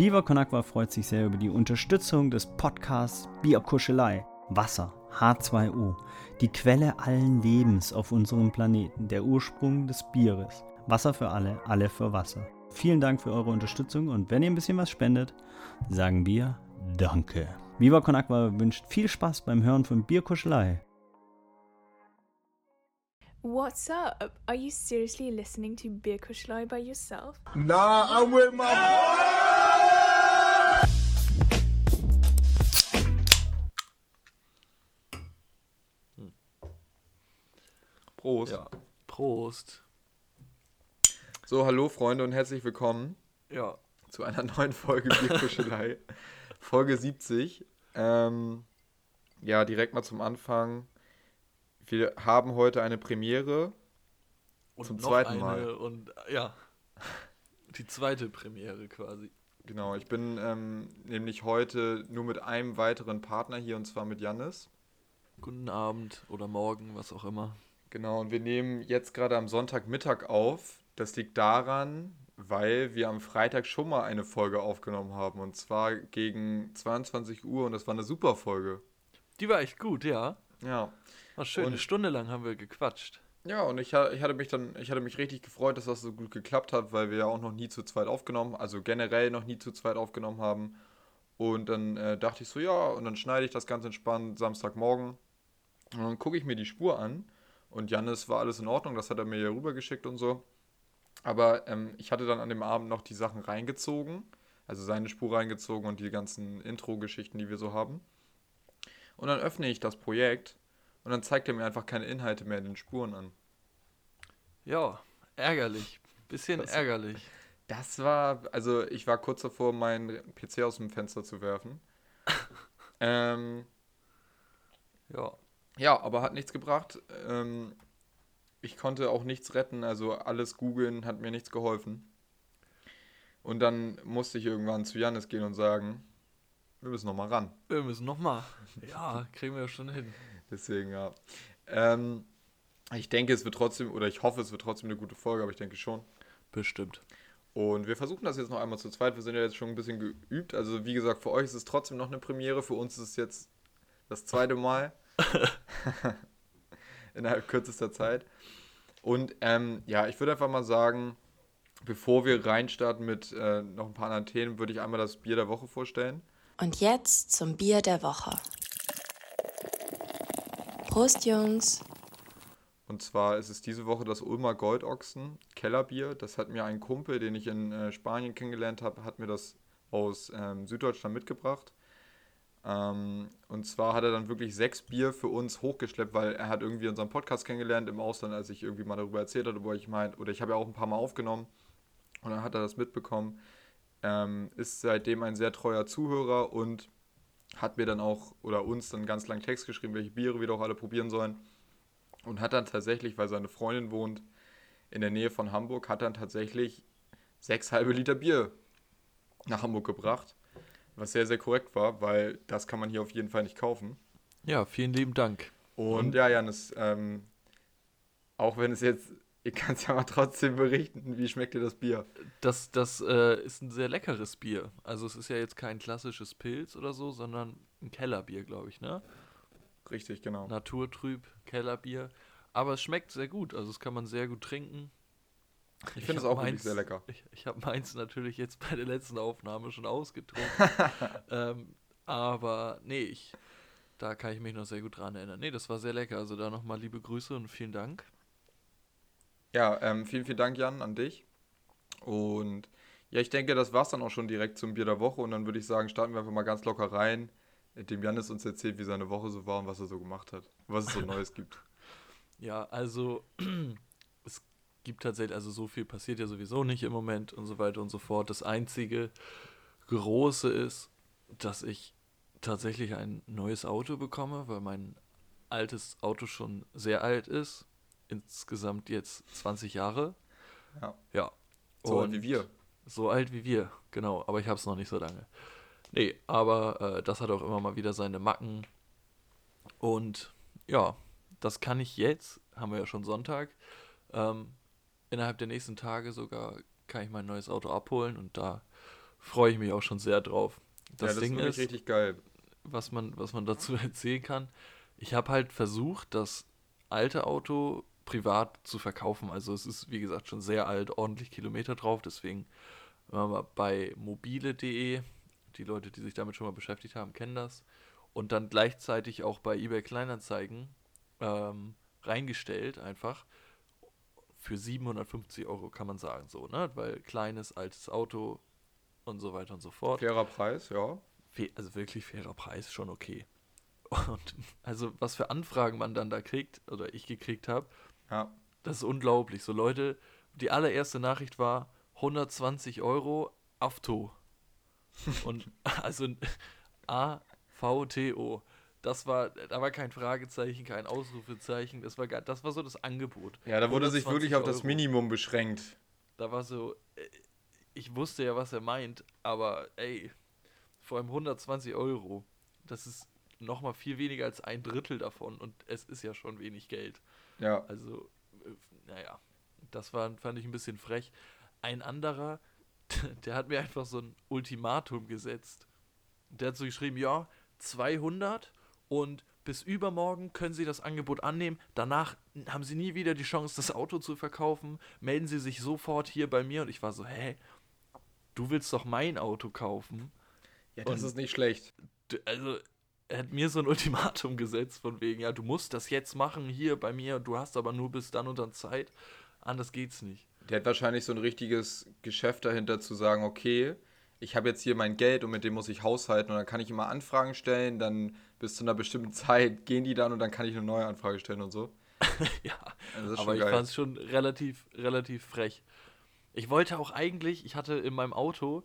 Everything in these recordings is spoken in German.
Viva Con Agua freut sich sehr über die Unterstützung des Podcasts Bierkuschelei. Wasser, H2O, die Quelle allen Lebens auf unserem Planeten, der Ursprung des Bieres. Wasser für alle, alle für Wasser. Vielen Dank für eure Unterstützung und wenn ihr ein bisschen was spendet, sagen wir Danke. Viva Con Agua wünscht viel Spaß beim Hören von Bierkuschelei. What's up? Are you seriously listening to Beer Kuschlei by yourself? Nah, I'm with my. Prost. Ja. Prost. So, hallo Freunde und herzlich willkommen Ja. zu einer neuen Folge Bierkuschelei. Folge 70. Ähm, ja, direkt mal zum Anfang. Wir haben heute eine Premiere. Und Zum noch zweiten eine Mal. Und ja. Die zweite Premiere quasi. Genau, ich bin ähm, nämlich heute nur mit einem weiteren Partner hier und zwar mit Jannis. Guten Abend oder morgen, was auch immer. Genau, und wir nehmen jetzt gerade am Sonntagmittag auf. Das liegt daran, weil wir am Freitag schon mal eine Folge aufgenommen haben. Und zwar gegen 22 Uhr und das war eine super Folge. Die war echt gut, ja. Ja. War schön. Und- Eine Stunde lang haben wir gequatscht. Ja, und ich, ich hatte mich dann, ich hatte mich richtig gefreut, dass das so gut geklappt hat, weil wir ja auch noch nie zu zweit aufgenommen, also generell noch nie zu zweit aufgenommen haben. Und dann äh, dachte ich so, ja, und dann schneide ich das ganz entspannt Samstagmorgen. Und dann gucke ich mir die Spur an. Und Jannis war alles in Ordnung, das hat er mir ja rübergeschickt und so. Aber ähm, ich hatte dann an dem Abend noch die Sachen reingezogen, also seine Spur reingezogen und die ganzen Intro-Geschichten, die wir so haben. Und dann öffne ich das Projekt und dann zeigt er mir einfach keine Inhalte mehr in den Spuren an. Ja, ärgerlich. Bisschen Das- ärgerlich. Das war, also ich war kurz davor, meinen PC aus dem Fenster zu werfen. ähm, Ja. Ja, aber hat nichts gebracht. Ähm, ich konnte auch nichts retten, also alles googeln hat mir nichts geholfen. Und dann musste ich irgendwann zu Janis gehen und sagen, wir müssen nochmal ran. Wir müssen nochmal. Ja, kriegen wir schon hin. Deswegen, ja. Ähm, ich denke, es wird trotzdem, oder ich hoffe, es wird trotzdem eine gute Folge, aber ich denke schon. Bestimmt. Und wir versuchen das jetzt noch einmal zu zweit. Wir sind ja jetzt schon ein bisschen geübt. Also wie gesagt, für euch ist es trotzdem noch eine Premiere. Für uns ist es jetzt das zweite Mal. Innerhalb kürzester Zeit. Und ähm, ja, ich würde einfach mal sagen, bevor wir reinstarten mit äh, noch ein paar anderen Themen, würde ich einmal das Bier der Woche vorstellen. Und jetzt zum Bier der Woche. Prost, Jungs. Und zwar ist es diese Woche das Ulmer Goldochsen Kellerbier. Das hat mir ein Kumpel, den ich in äh, Spanien kennengelernt habe, hat mir das aus ähm, Süddeutschland mitgebracht. Ähm, und zwar hat er dann wirklich sechs Bier für uns hochgeschleppt, weil er hat irgendwie unseren Podcast kennengelernt im Ausland, als ich irgendwie mal darüber erzählt hatte, wo ich meinte, oder ich habe ja auch ein paar Mal aufgenommen und dann hat er das mitbekommen. Ähm, ist seitdem ein sehr treuer Zuhörer und hat mir dann auch oder uns dann ganz lang Text geschrieben, welche Biere wir doch alle probieren sollen. Und hat dann tatsächlich, weil seine Freundin wohnt in der Nähe von Hamburg, hat dann tatsächlich sechs halbe Liter Bier nach Hamburg gebracht. Was sehr, sehr korrekt war, weil das kann man hier auf jeden Fall nicht kaufen. Ja, vielen lieben Dank. Und ja, Janis, ähm, auch wenn es jetzt, ich kann es ja mal trotzdem berichten, wie schmeckt dir das Bier? Das, das äh, ist ein sehr leckeres Bier. Also es ist ja jetzt kein klassisches Pilz oder so, sondern ein Kellerbier, glaube ich, ne? Richtig, genau. Naturtrüb, Kellerbier. Aber es schmeckt sehr gut, also das kann man sehr gut trinken. Ich finde es auch meins- sehr lecker. Ich, ich habe meins natürlich jetzt bei der letzten Aufnahme schon ausgetrunken. ähm, aber nee, ich, da kann ich mich noch sehr gut dran erinnern. Nee, das war sehr lecker. Also da nochmal liebe Grüße und vielen Dank. Ja, ähm, vielen, vielen Dank, Jan, an dich. Und ja, ich denke, das war's dann auch schon direkt zum Bier der Woche. Und dann würde ich sagen, starten wir einfach mal ganz locker rein, indem Janis uns erzählt, wie seine Woche so war und was er so gemacht hat. Was es so Neues gibt. Ja, also es gibt tatsächlich, also so viel passiert ja sowieso nicht im Moment und so weiter und so fort. Das einzige Große ist, dass ich tatsächlich ein neues Auto bekomme, weil mein altes Auto schon sehr alt ist. Insgesamt jetzt 20 Jahre. Ja. Ja. So alt Und wie wir. So alt wie wir, genau. Aber ich habe es noch nicht so lange. Nee, aber äh, das hat auch immer mal wieder seine Macken. Und ja, das kann ich jetzt, haben wir ja schon Sonntag, ähm, innerhalb der nächsten Tage sogar kann ich mein neues Auto abholen und da freue ich mich auch schon sehr drauf. Das, ja, das Ding ist richtig geil. was man, was man dazu erzählen kann. Ich habe halt versucht, das alte Auto privat zu verkaufen. Also es ist, wie gesagt, schon sehr alt, ordentlich Kilometer drauf. Deswegen wenn man mal bei mobile.de, die Leute, die sich damit schon mal beschäftigt haben, kennen das. Und dann gleichzeitig auch bei eBay Kleinanzeigen ähm, reingestellt, einfach. Für 750 Euro kann man sagen, so, ne? Weil kleines, altes Auto und so weiter und so fort. Fairer Preis, ja. Also wirklich fairer Preis, schon okay. Und also was für Anfragen man dann da kriegt, oder ich gekriegt habe, Ja. das ist unglaublich. So Leute, die allererste Nachricht war 120 Euro Afto. Und also A-V-T-O. Das war, da war kein Fragezeichen, kein Ausrufezeichen. Das war, gar- das war so das Angebot. Ja, da wurde sich 120 wirklich auf das Euro. Minimum beschränkt. Da war so, äh, ich wusste ja, was er meint, aber ey, vor allem 120 Euro. Das ist nochmal viel weniger als ein Drittel davon und es ist ja schon wenig Geld. Ja. Also, äh, naja, das war, fand ich ein bisschen frech. Ein anderer, der hat mir einfach so ein Ultimatum gesetzt. Der hat so geschrieben, ja, 200 und bis übermorgen können Sie das Angebot annehmen. Danach haben Sie nie wieder die Chance, das Auto zu verkaufen. Melden Sie sich sofort hier bei mir. Und ich war so, hä? Du willst doch mein Auto kaufen? Ja, das Und- ist nicht schlecht. Also, er hat mir so ein Ultimatum gesetzt, von wegen, ja, du musst das jetzt machen hier bei mir, du hast aber nur bis dann und dann Zeit. Anders geht's nicht. Der hat wahrscheinlich so ein richtiges Geschäft dahinter zu sagen, okay, ich habe jetzt hier mein Geld und mit dem muss ich haushalten und dann kann ich immer Anfragen stellen, dann bis zu einer bestimmten Zeit gehen die dann und dann kann ich eine neue Anfrage stellen und so. ja, Also aber ich fand es schon relativ, relativ frech. Ich wollte auch eigentlich, ich hatte in meinem Auto,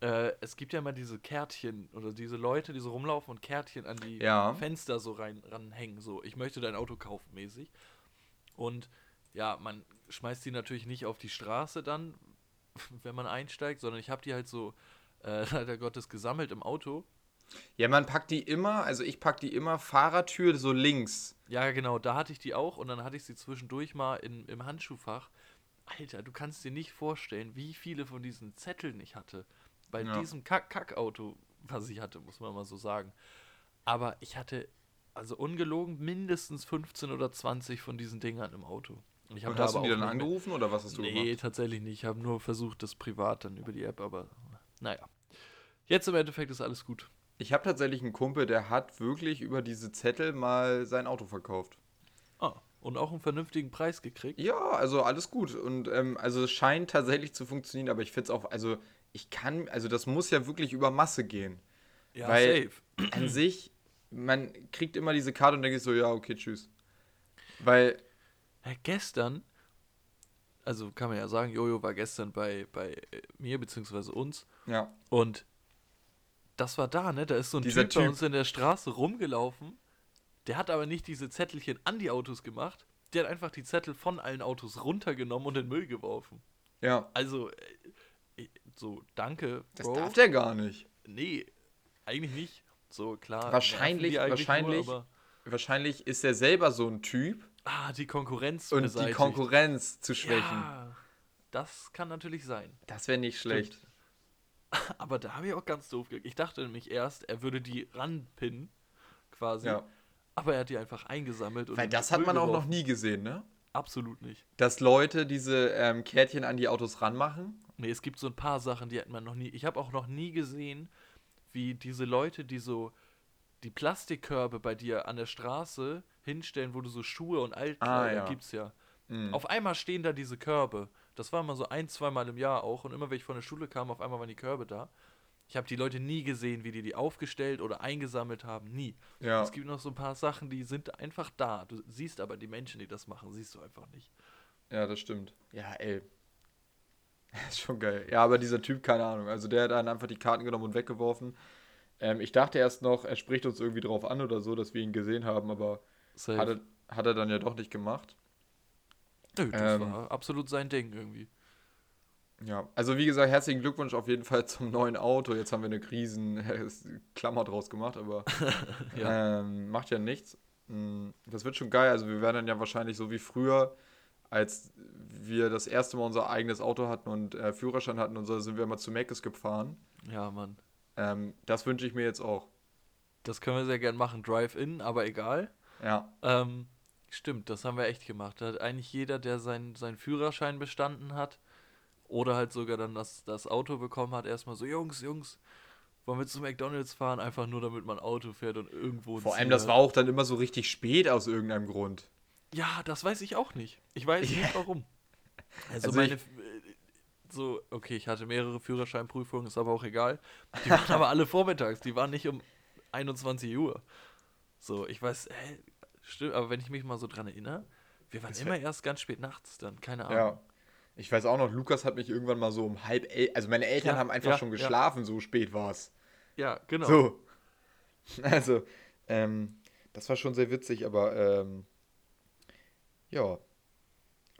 äh, es gibt ja immer diese Kärtchen oder diese Leute, die so rumlaufen und Kärtchen an die Ja. Fenster so rein ranhängen, so ich möchte dein Auto kaufen mäßig. Und ja, man schmeißt die natürlich nicht auf die Straße dann, wenn man einsteigt, sondern ich habe die halt so äh, leider Gottes gesammelt im Auto. Ja, man packt die immer, also ich pack die immer Fahrertür so links. Ja, genau, da hatte ich die auch und dann hatte ich sie zwischendurch mal in, im Handschuhfach. Alter, du kannst dir nicht vorstellen, wie viele von diesen Zetteln ich hatte. Bei Ja. diesem Kack Kackauto, was ich hatte, muss man mal so sagen. Aber ich hatte, also ungelogen, mindestens 15 oder 20 von diesen Dingern im Auto. Ich Und hast du die dann angerufen oder was hast du Nee, gemacht? tatsächlich nicht. Ich habe nur versucht, das privat dann über die App, aber naja. Jetzt im Endeffekt ist alles gut. Ich habe tatsächlich einen Kumpel, der hat wirklich über diese Zettel mal sein Auto verkauft. Ah, und auch einen vernünftigen Preis gekriegt. Ja, also alles gut. Und ähm, also es scheint tatsächlich zu funktionieren, aber ich finde es auch, also ich kann, also das muss ja wirklich über Masse gehen. Ja, Weil- safe. An sich, man kriegt immer diese Karte und denkt so, ja, okay, tschüss. Weil, Ja, gestern, also kann man ja sagen, Jojo war gestern bei, bei äh, mir bzw. uns ja, und das war da, ne? Da ist so ein Dieser typ, bei Typ. uns in der Straße rumgelaufen. Der hat aber nicht diese Zettelchen an die Autos gemacht. Der hat einfach die Zettel von allen Autos runtergenommen und in den Müll geworfen. ja, Also, äh, so, danke, das Bro. darf der gar nicht. Nee, eigentlich nicht. So, klar. Wahrscheinlich- die wahrscheinlich- Nur, Wahrscheinlich ist er selber so ein Typ ah, die Konkurrenz und die beseitigt. Konkurrenz zu schwächen. Ja, das kann natürlich sein. Das wäre nicht schlecht. Stimmt. Aber da habe ich auch ganz doof ge- Ich dachte nämlich erst, er würde die ranpinnen, quasi. Ja. Aber er hat die einfach eingesammelt. Und Weil das hat man auch noch geworfen. nie gesehen, ne? Absolut nicht. Dass Leute diese ähm, Kärtchen an die Autos ranmachen. Nee, es gibt so ein paar Sachen, die hat man noch nie. Ich habe auch noch nie gesehen, wie diese Leute, die so die Plastikkörbe bei dir an der Straße hinstellen, wo du so Schuhe und Altkleider Ah, ja. gibt's ja. Mhm. Auf einmal stehen da diese Körbe. Das war immer so ein, zweimal im Jahr auch. Und immer, wenn ich von der Schule kam, auf einmal waren die Körbe da. Ich habe die Leute nie gesehen, wie die die aufgestellt oder eingesammelt haben. Nie. Ja. Es gibt noch so ein paar Sachen, die sind einfach da. Du siehst aber die Menschen, die das machen, siehst du einfach nicht. Ja, das stimmt. Ja, ey. ist schon geil. Ja, aber dieser Typ, keine Ahnung. Also der hat dann einfach die Karten genommen und weggeworfen. Ähm, ich dachte erst noch, er spricht uns irgendwie drauf an oder so, dass wir ihn gesehen haben, aber hat er, hat er dann ja doch nicht gemacht. Nö, das ähm, war absolut sein Ding irgendwie. Ja, also wie gesagt, herzlichen Glückwunsch auf jeden Fall zum neuen Auto. Jetzt haben wir eine riesen Klammer draus gemacht, aber Ja. ähm, macht ja nichts. Mm, Das wird schon geil. Also wir werden dann ja wahrscheinlich so wie früher als wir das erste Mal unser eigenes Auto hatten und äh, Führerschein hatten und so, sind wir mal zu Meckes gefahren. Ja, Mann. Ähm, das wünsche ich mir jetzt auch. Das können wir sehr gern machen. Drive-In, aber egal. Ja, Ähm, stimmt, das haben wir echt gemacht. Da hat eigentlich jeder, der seinen seinen Führerschein bestanden hat oder halt sogar dann das, das Auto bekommen hat, erstmal so, Jungs, Jungs, wollen wir zu McDonalds fahren? Einfach nur, damit man Auto fährt und irgendwo vor allem das war auch dann immer so richtig spät aus irgendeinem Grund. Ja, das weiß ich auch nicht. Ich weiß nicht warum. Also, Also meine. äh, so, okay, ich hatte mehrere Führerscheinprüfungen, ist aber auch egal. Die waren aber alle vormittags, die waren nicht um 21 Uhr. So, ich weiß, hä, stimmt, aber wenn ich mich mal so dran erinnere, wir waren Das immer erst ganz spät nachts dann, keine Ahnung. Ja. Ich weiß auch noch, Lukas hat mich irgendwann mal so um halb elf, also meine Eltern Ja, haben einfach ja, schon ja. geschlafen, so spät war es. Ja, genau. So. Also, ähm, das war schon sehr witzig, aber ähm, ja,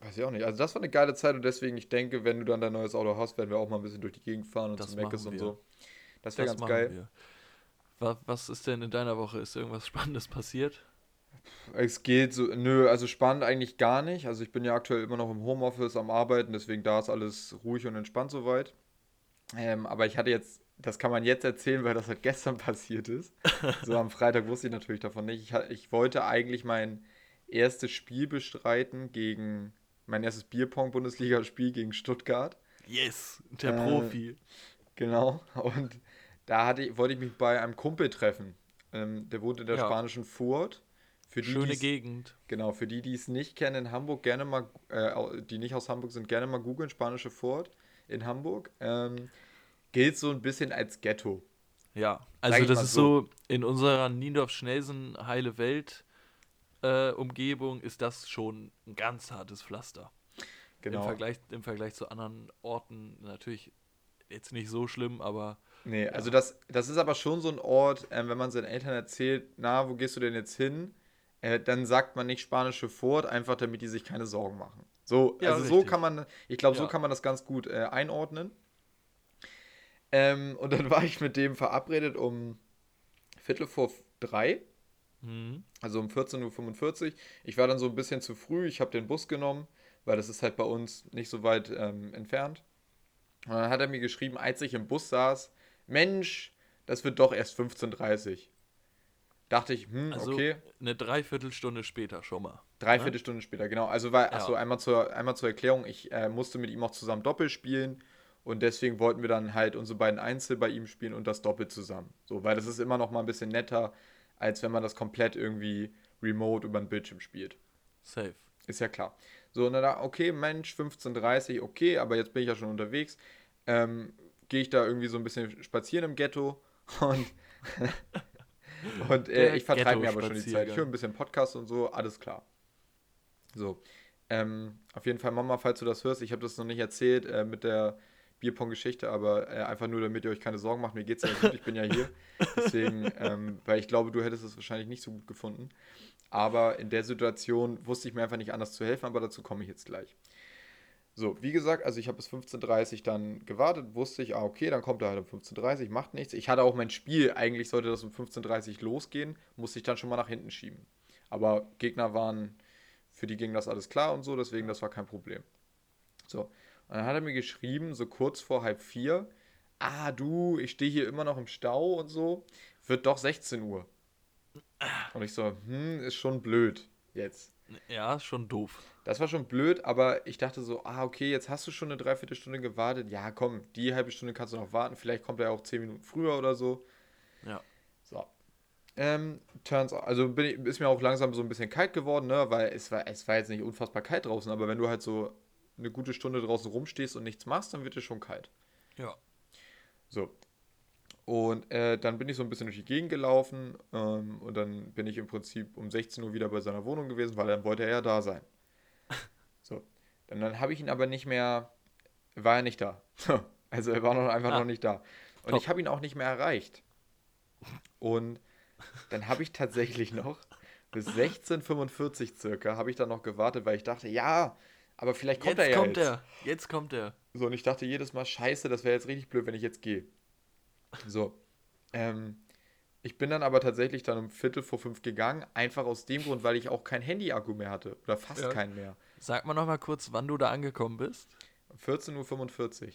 weiß ich auch nicht. Also das war eine geile Zeit und deswegen, ich denke, wenn du dann dein neues Auto hast, werden wir auch mal ein bisschen durch die Gegend fahren und Das zu Meckes und so. Das wäre ganz geil. wir. Was ist denn in deiner Woche? Ist irgendwas Spannendes passiert? Es geht so, nö, also spannend eigentlich gar nicht. Also ich bin ja aktuell immer noch im Homeoffice am Arbeiten, deswegen da ist alles ruhig und entspannt soweit. Ähm, aber ich hatte jetzt, das kann man jetzt erzählen, weil das halt gestern passiert ist. So am Freitag wusste ich natürlich davon nicht. Ich, ich wollte eigentlich mein erstes Spiel bestreiten gegen mein erstes Bierpong-Bundesliga-Spiel gegen Stuttgart. Yes, der Äh, Profi. Genau. Und da hatte ich, wollte ich mich bei einem Kumpel treffen. Ähm, der wohnt in der Ja. spanischen Furt. Für die, Schöne Gegend. Genau, für die, die es nicht kennen in Hamburg, gerne mal, äh, die nicht aus Hamburg sind, gerne mal googeln, spanische Fort in Hamburg. Ähm, gilt so ein bisschen als Ghetto. Ja, also das ist so, in unserer Niendorf-Schnelsen heile Welt äh, Umgebung ist das schon ein ganz hartes Pflaster. Genau. Im, Vergleich, Im Vergleich zu anderen Orten natürlich jetzt nicht so schlimm, aber Nee, also das, das ist aber schon so ein Ort, ähm, wenn man seinen Eltern erzählt, na, wo gehst du denn jetzt hin? Äh, dann sagt man nicht spanische Fort, einfach damit die sich keine Sorgen machen. So, Ja, also so kann man, ich glaube, so Ja. kann man das ganz gut äh, einordnen. Ähm, und dann war ich mit dem verabredet um Viertel vor drei. hm, Also um 14.45 Uhr. Ich war dann so ein bisschen zu früh. Ich habe den Bus genommen, weil das ist halt bei uns nicht so weit ähm, entfernt. Und dann hat er mir geschrieben, als ich im Bus saß, Mensch, das wird doch erst 15.30 Uhr. Dachte ich, hm, also okay. eine Dreiviertelstunde später schon mal. Dreiviertel Stunde später, genau. Also war, achso, Ja. einmal zur, einmal zur Erklärung, ich äh, musste mit ihm auch zusammen Doppel spielen und deswegen wollten wir dann halt unsere beiden Einzel bei ihm spielen und das Doppel zusammen. So, weil das ist immer noch mal ein bisschen netter, als wenn man das komplett irgendwie remote über den Bildschirm spielt. Safe. Ist ja klar. So, und dann da, okay, Mensch, 15.30 okay, aber jetzt bin ich ja schon unterwegs. Ähm, Gehe ich da irgendwie so ein bisschen spazieren im Ghetto und, und äh, ich vertreibe mir aber schon die Zeit. Ich höre ein bisschen Podcast und so, alles klar. So, ähm, auf jeden Fall, Mama, falls du das hörst, ich habe das noch nicht erzählt äh, mit der Bierpong-Geschichte, aber äh, einfach nur, damit ihr euch keine Sorgen macht. Mir geht's ja gut, ich bin ja hier. Deswegen, ähm, weil ich glaube, du hättest es wahrscheinlich nicht so gut gefunden. Aber in der Situation wusste ich mir einfach nicht anders zu helfen, aber dazu komme ich jetzt gleich. So, wie gesagt, also ich habe bis 15.30 Uhr dann gewartet, wusste ich, ah, okay, dann kommt er halt um 15.30 Uhr, macht nichts. Ich hatte auch mein Spiel, eigentlich sollte das um 15.30 Uhr losgehen, musste ich dann schon mal nach hinten schieben. Aber Gegner waren, für die ging das alles klar und so, deswegen das war kein Problem. So, und dann hat er mir geschrieben, so kurz vor halb vier, ah du, ich stehe hier immer noch im Stau und so, wird doch 16 Uhr. Und ich so, hm, ist schon blöd jetzt. Ja, schon doof. Das war schon blöd, aber ich dachte so, ah, okay, jetzt hast du schon eine Dreiviertelstunde gewartet. Ja, komm, die halbe Stunde kannst du noch warten. Vielleicht kommt er auch zehn Minuten früher oder so. Ja. So. Ähm, turns out, also bin ich, ist mir auch langsam so ein bisschen kalt geworden, ne, weil es war, es war jetzt nicht unfassbar kalt draußen, aber wenn du halt so eine gute Stunde draußen rumstehst und nichts machst, dann wird es schon kalt. Ja. So. Und äh, dann bin ich so ein bisschen durch die Gegend gelaufen ähm, und dann bin ich im Prinzip um 16 Uhr wieder bei seiner Wohnung gewesen, weil dann wollte er ja da sein. So. Dann, dann habe ich ihn aber nicht mehr, war er nicht da. Also er war noch einfach Ah. noch nicht da. Und Top. ich habe ihn auch nicht mehr erreicht. Und dann habe ich tatsächlich noch bis 16.45 circa habe ich dann noch gewartet, weil ich dachte, ja, aber vielleicht kommt jetzt er ja kommt jetzt. er. Jetzt kommt er. So, und ich dachte jedes Mal, scheiße, das wäre jetzt richtig blöd, wenn ich jetzt gehe. So. Ähm, ich bin dann aber tatsächlich dann um Viertel vor fünf gegangen, einfach aus dem Grund, weil ich auch kein Handy-Akku mehr hatte. Oder fast Ja. keinen mehr. Sag mal noch mal kurz, wann du da angekommen bist. 14.45 Uhr.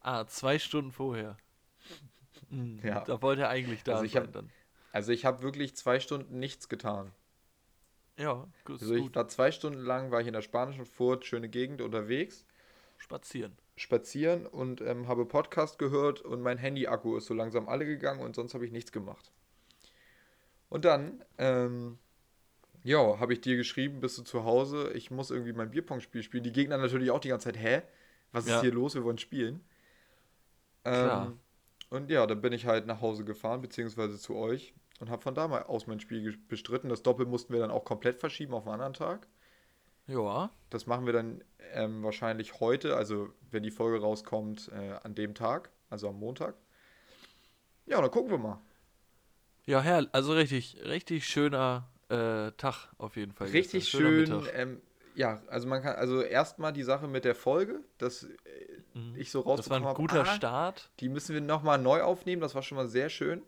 Ah, zwei Stunden vorher. Hm, Ja. Da wollte er eigentlich da Also ich sein hab- dann. Also ich habe wirklich zwei Stunden nichts getan. Ja, gut, Also ich war zwei Stunden lang, war ich in der spanischen Furt, schöne Gegend unterwegs, Spazieren. spazieren und ähm, habe Podcast gehört und mein Handy-Akku ist so langsam alle gegangen und sonst habe ich nichts gemacht. Und dann, ähm, ja, habe ich dir geschrieben, bist du zu Hause, ich muss irgendwie mein Bierpong-Spiel spielen. Die Gegner natürlich auch die ganze Zeit, hä? Was ist Ja. hier los? Wir wollen spielen. Klar. Ähm, und ja, dann bin ich halt nach Hause gefahren, beziehungsweise zu euch und habe von da mal aus mein Spiel bestritten. Das Doppel mussten wir dann auch komplett verschieben auf einen anderen Tag. Ja, Das machen wir dann ähm, wahrscheinlich heute, also wenn die Folge rauskommt, äh, an dem Tag, also am Montag. Ja, dann gucken wir mal. ja, Herr, also richtig, richtig schöner äh, Tag auf jeden Fall. Richtig schön. Ähm, ja, also man kann, also erstmal die Sache mit der Folge, dass äh, Mhm. ich so Das war ein guter ah, Start. die müssen wir nochmal neu aufnehmen, das war schon mal sehr schön.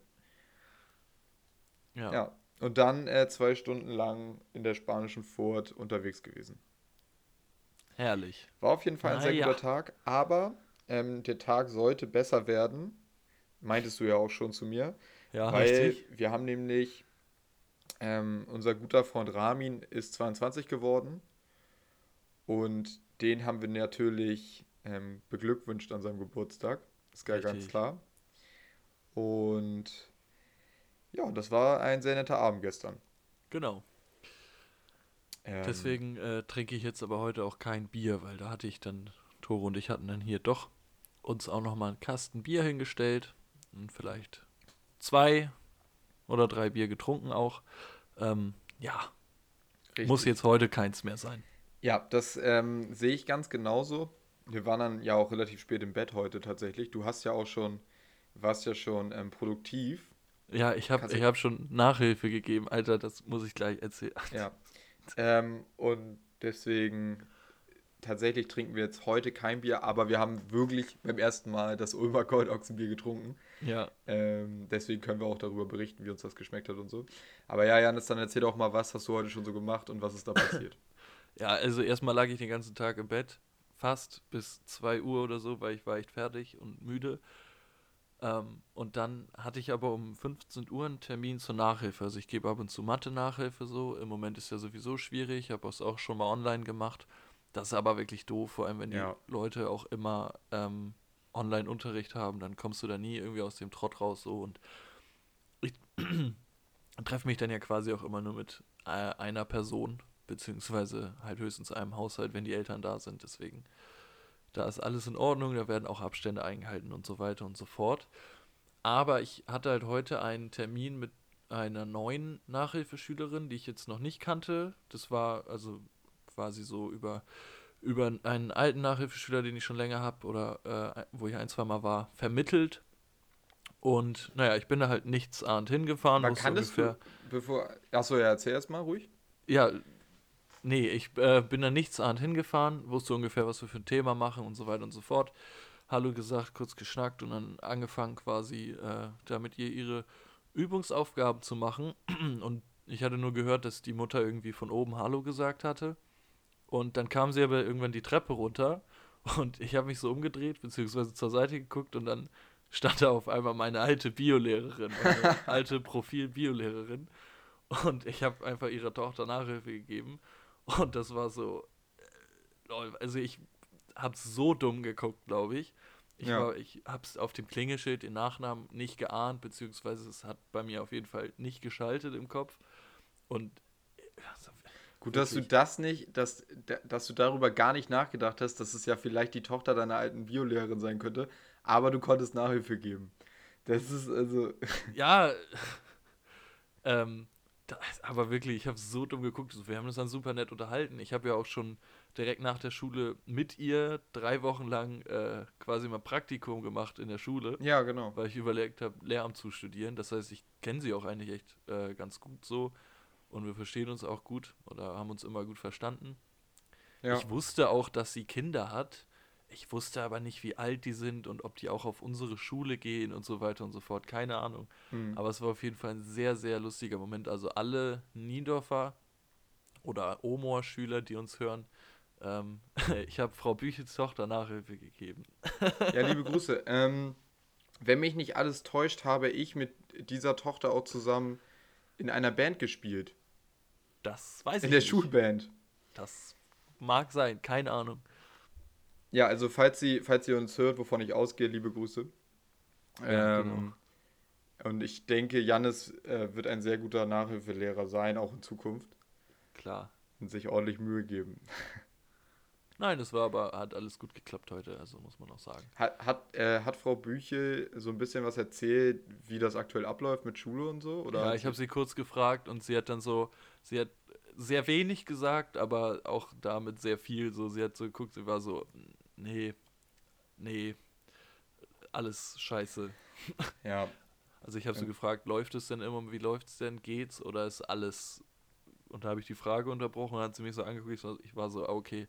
Ja. Ja, und dann äh, zwei Stunden lang in der spanischen Furt unterwegs gewesen. Herrlich. War auf jeden Fall ein Na sehr ja. guter Tag, aber ähm, der Tag sollte besser werden. Meintest du ja auch schon zu mir. Ja, weil richtig. wir haben nämlich, ähm, unser guter Freund Ramin ist 22 geworden und den haben wir natürlich ähm, beglückwünscht an seinem Geburtstag. Ist gar ganz klar. Und ja, das war ein sehr netter Abend gestern. Genau. Ähm, Deswegen äh, trinke ich jetzt aber heute auch kein Bier, weil da hatte ich dann, Tore und ich hatten dann hier doch uns auch nochmal einen Kasten Bier hingestellt und vielleicht zwei oder drei Bier getrunken auch. Ähm, ja, muss richtig. jetzt heute keins mehr sein. Ja, das ähm, sehe ich ganz genauso. Wir waren dann ja auch relativ spät im Bett heute tatsächlich. Du hast ja auch schon, warst ja schon ähm, produktiv. Ja, ich habe ich hab schon Nachhilfe gegeben, Alter, das muss ich gleich erzählen. Ja. ähm, und deswegen tatsächlich trinken wir jetzt heute kein Bier, aber wir haben wirklich beim ersten Mal das Ulmer Goldochsenbier getrunken. Ja, Ähm, deswegen können wir auch darüber berichten, wie uns das geschmeckt hat und so. Aber ja, Janis, dann erzähl doch mal, was hast du heute schon so gemacht und was ist da passiert? Ja, also erstmal lag ich den ganzen Tag im Bett, fast bis 2 Uhr oder so, weil ich war echt fertig und müde. Ähm, und dann hatte ich aber um 15 Uhr einen Termin zur Nachhilfe. Also ich gebe ab und zu Mathe-Nachhilfe so. Im Moment ist ja sowieso schwierig. Ich habe es auch schon mal online gemacht. Das ist aber wirklich doof, vor allem wenn die Ja. Leute auch immer ähm, Online-Unterricht haben, dann kommst du da nie irgendwie aus dem Trott raus so und ich treffe mich dann ja quasi auch immer nur mit äh, einer Person, beziehungsweise halt höchstens einem Haushalt, wenn die Eltern da sind. Deswegen, da ist alles in Ordnung, da werden auch Abstände eingehalten und so weiter und so fort. Aber ich hatte halt heute einen Termin mit einer neuen Nachhilfeschülerin, die ich jetzt noch nicht kannte. Das war also quasi so über, über einen alten Nachhilfeschüler, den ich schon länger habe oder äh, wo ich ein, zwei Mal war, vermittelt. Und naja, ich bin da halt nichts ahnt hingefahren. Man kann das ungefähr- für, bevor, achso, ja, erzähl erst mal ruhig. ja, nee, ich äh, bin da nichtsahnd hingefahren, wusste ungefähr, was wir für ein Thema machen und so weiter und so fort. Hallo gesagt, kurz geschnackt und dann angefangen quasi, äh, damit ihr ihre Übungsaufgaben zu machen. Und ich hatte nur gehört, dass die Mutter irgendwie von oben Hallo gesagt hatte. Und dann kam sie aber irgendwann die Treppe runter und ich habe mich so umgedreht, beziehungsweise zur Seite geguckt und dann stand da auf einmal meine alte Biolehrerin, meine alte Profil-Biolehrerin. Und ich habe einfach ihrer Tochter Nachhilfe gegeben. Und das war so. äh, Also ich habe so dumm geguckt, glaube ich. Ich, Ja. war, ich habe es auf dem Klingelschild den Nachnamen nicht geahnt, beziehungsweise es hat bei mir auf jeden Fall nicht geschaltet im Kopf. Und Gut, dass du das nicht, dass, da- dass du darüber gar nicht nachgedacht hast, dass es ja vielleicht die Tochter deiner alten Biolehrerin sein könnte, aber du konntest Nachhilfe geben. Das ist also. ja, ähm, das, aber wirklich, ich habe so dumm geguckt. Wir haben uns dann super nett unterhalten. Ich habe ja auch schon direkt nach der Schule mit ihr drei Wochen lang äh, quasi mal Praktikum gemacht in der Schule. Ja, genau. weil ich überlegt habe, Lehramt zu studieren. Das heißt, ich kenne sie auch eigentlich echt äh, ganz gut so und wir verstehen uns auch gut oder haben uns immer gut verstanden. Ja. Ich wusste auch, dass sie Kinder hat. Ich wusste aber nicht, wie alt die sind und ob die auch auf unsere Schule gehen und so weiter und so fort. Keine Ahnung. Hm. Aber es war auf jeden Fall ein sehr, sehr lustiger Moment. Also alle Niendorfer oder Omoor-Schüler, die uns hören, Ähm, ich habe Frau Büchels Tochter Nachhilfe gegeben. Ja, liebe Grüße. Ähm, wenn mich nicht alles täuscht, habe ich mit dieser Tochter auch zusammen in einer Band gespielt. Das weiß In ich der nicht. Schulband. Das mag sein, keine Ahnung. Ja, also falls sie, falls sie uns hört, wovon ich ausgehe, liebe Grüße. Ja, ähm, Und ich denke, Jannis äh, wird ein sehr guter Nachhilfelehrer sein, auch in Zukunft. Klar. Und sich ordentlich Mühe geben. Nein, es war aber, hat alles gut geklappt heute, also muss man auch sagen. Hat, hat, äh, hat Frau Büchel so ein bisschen was erzählt, wie das aktuell abläuft mit Schule und so? Oder ja, ich habe sie kurz gefragt und sie hat dann so, sie hat sehr wenig gesagt, aber auch damit sehr viel. So, sie hat so geguckt, sie war so, nee, nee, alles scheiße. Ja, Also ich habe Ja. gefragt, läuft es denn immer, wie läuft es denn, geht's oder ist alles und da habe ich die Frage unterbrochen und hat sie mich so angeguckt, ich war- ich war so, ah, okay,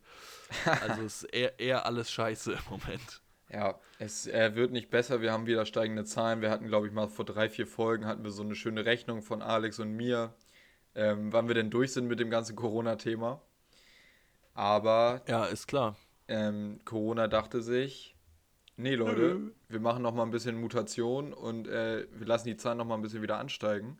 also ist eher, eher alles scheiße im Moment. ja, es äh, wird nicht besser. Wir haben wieder steigende Zahlen. Wir hatten, glaube ich, mal vor drei, vier Folgen hatten wir so eine schöne Rechnung von Alex und mir, ähm, wann wir denn durch sind mit dem ganzen Corona-Thema. Aber Ja, ist klar. ähm, Corona dachte sich, nee Leute, wir machen noch mal ein bisschen Mutation und äh, wir lassen die Zahlen noch mal ein bisschen wieder ansteigen.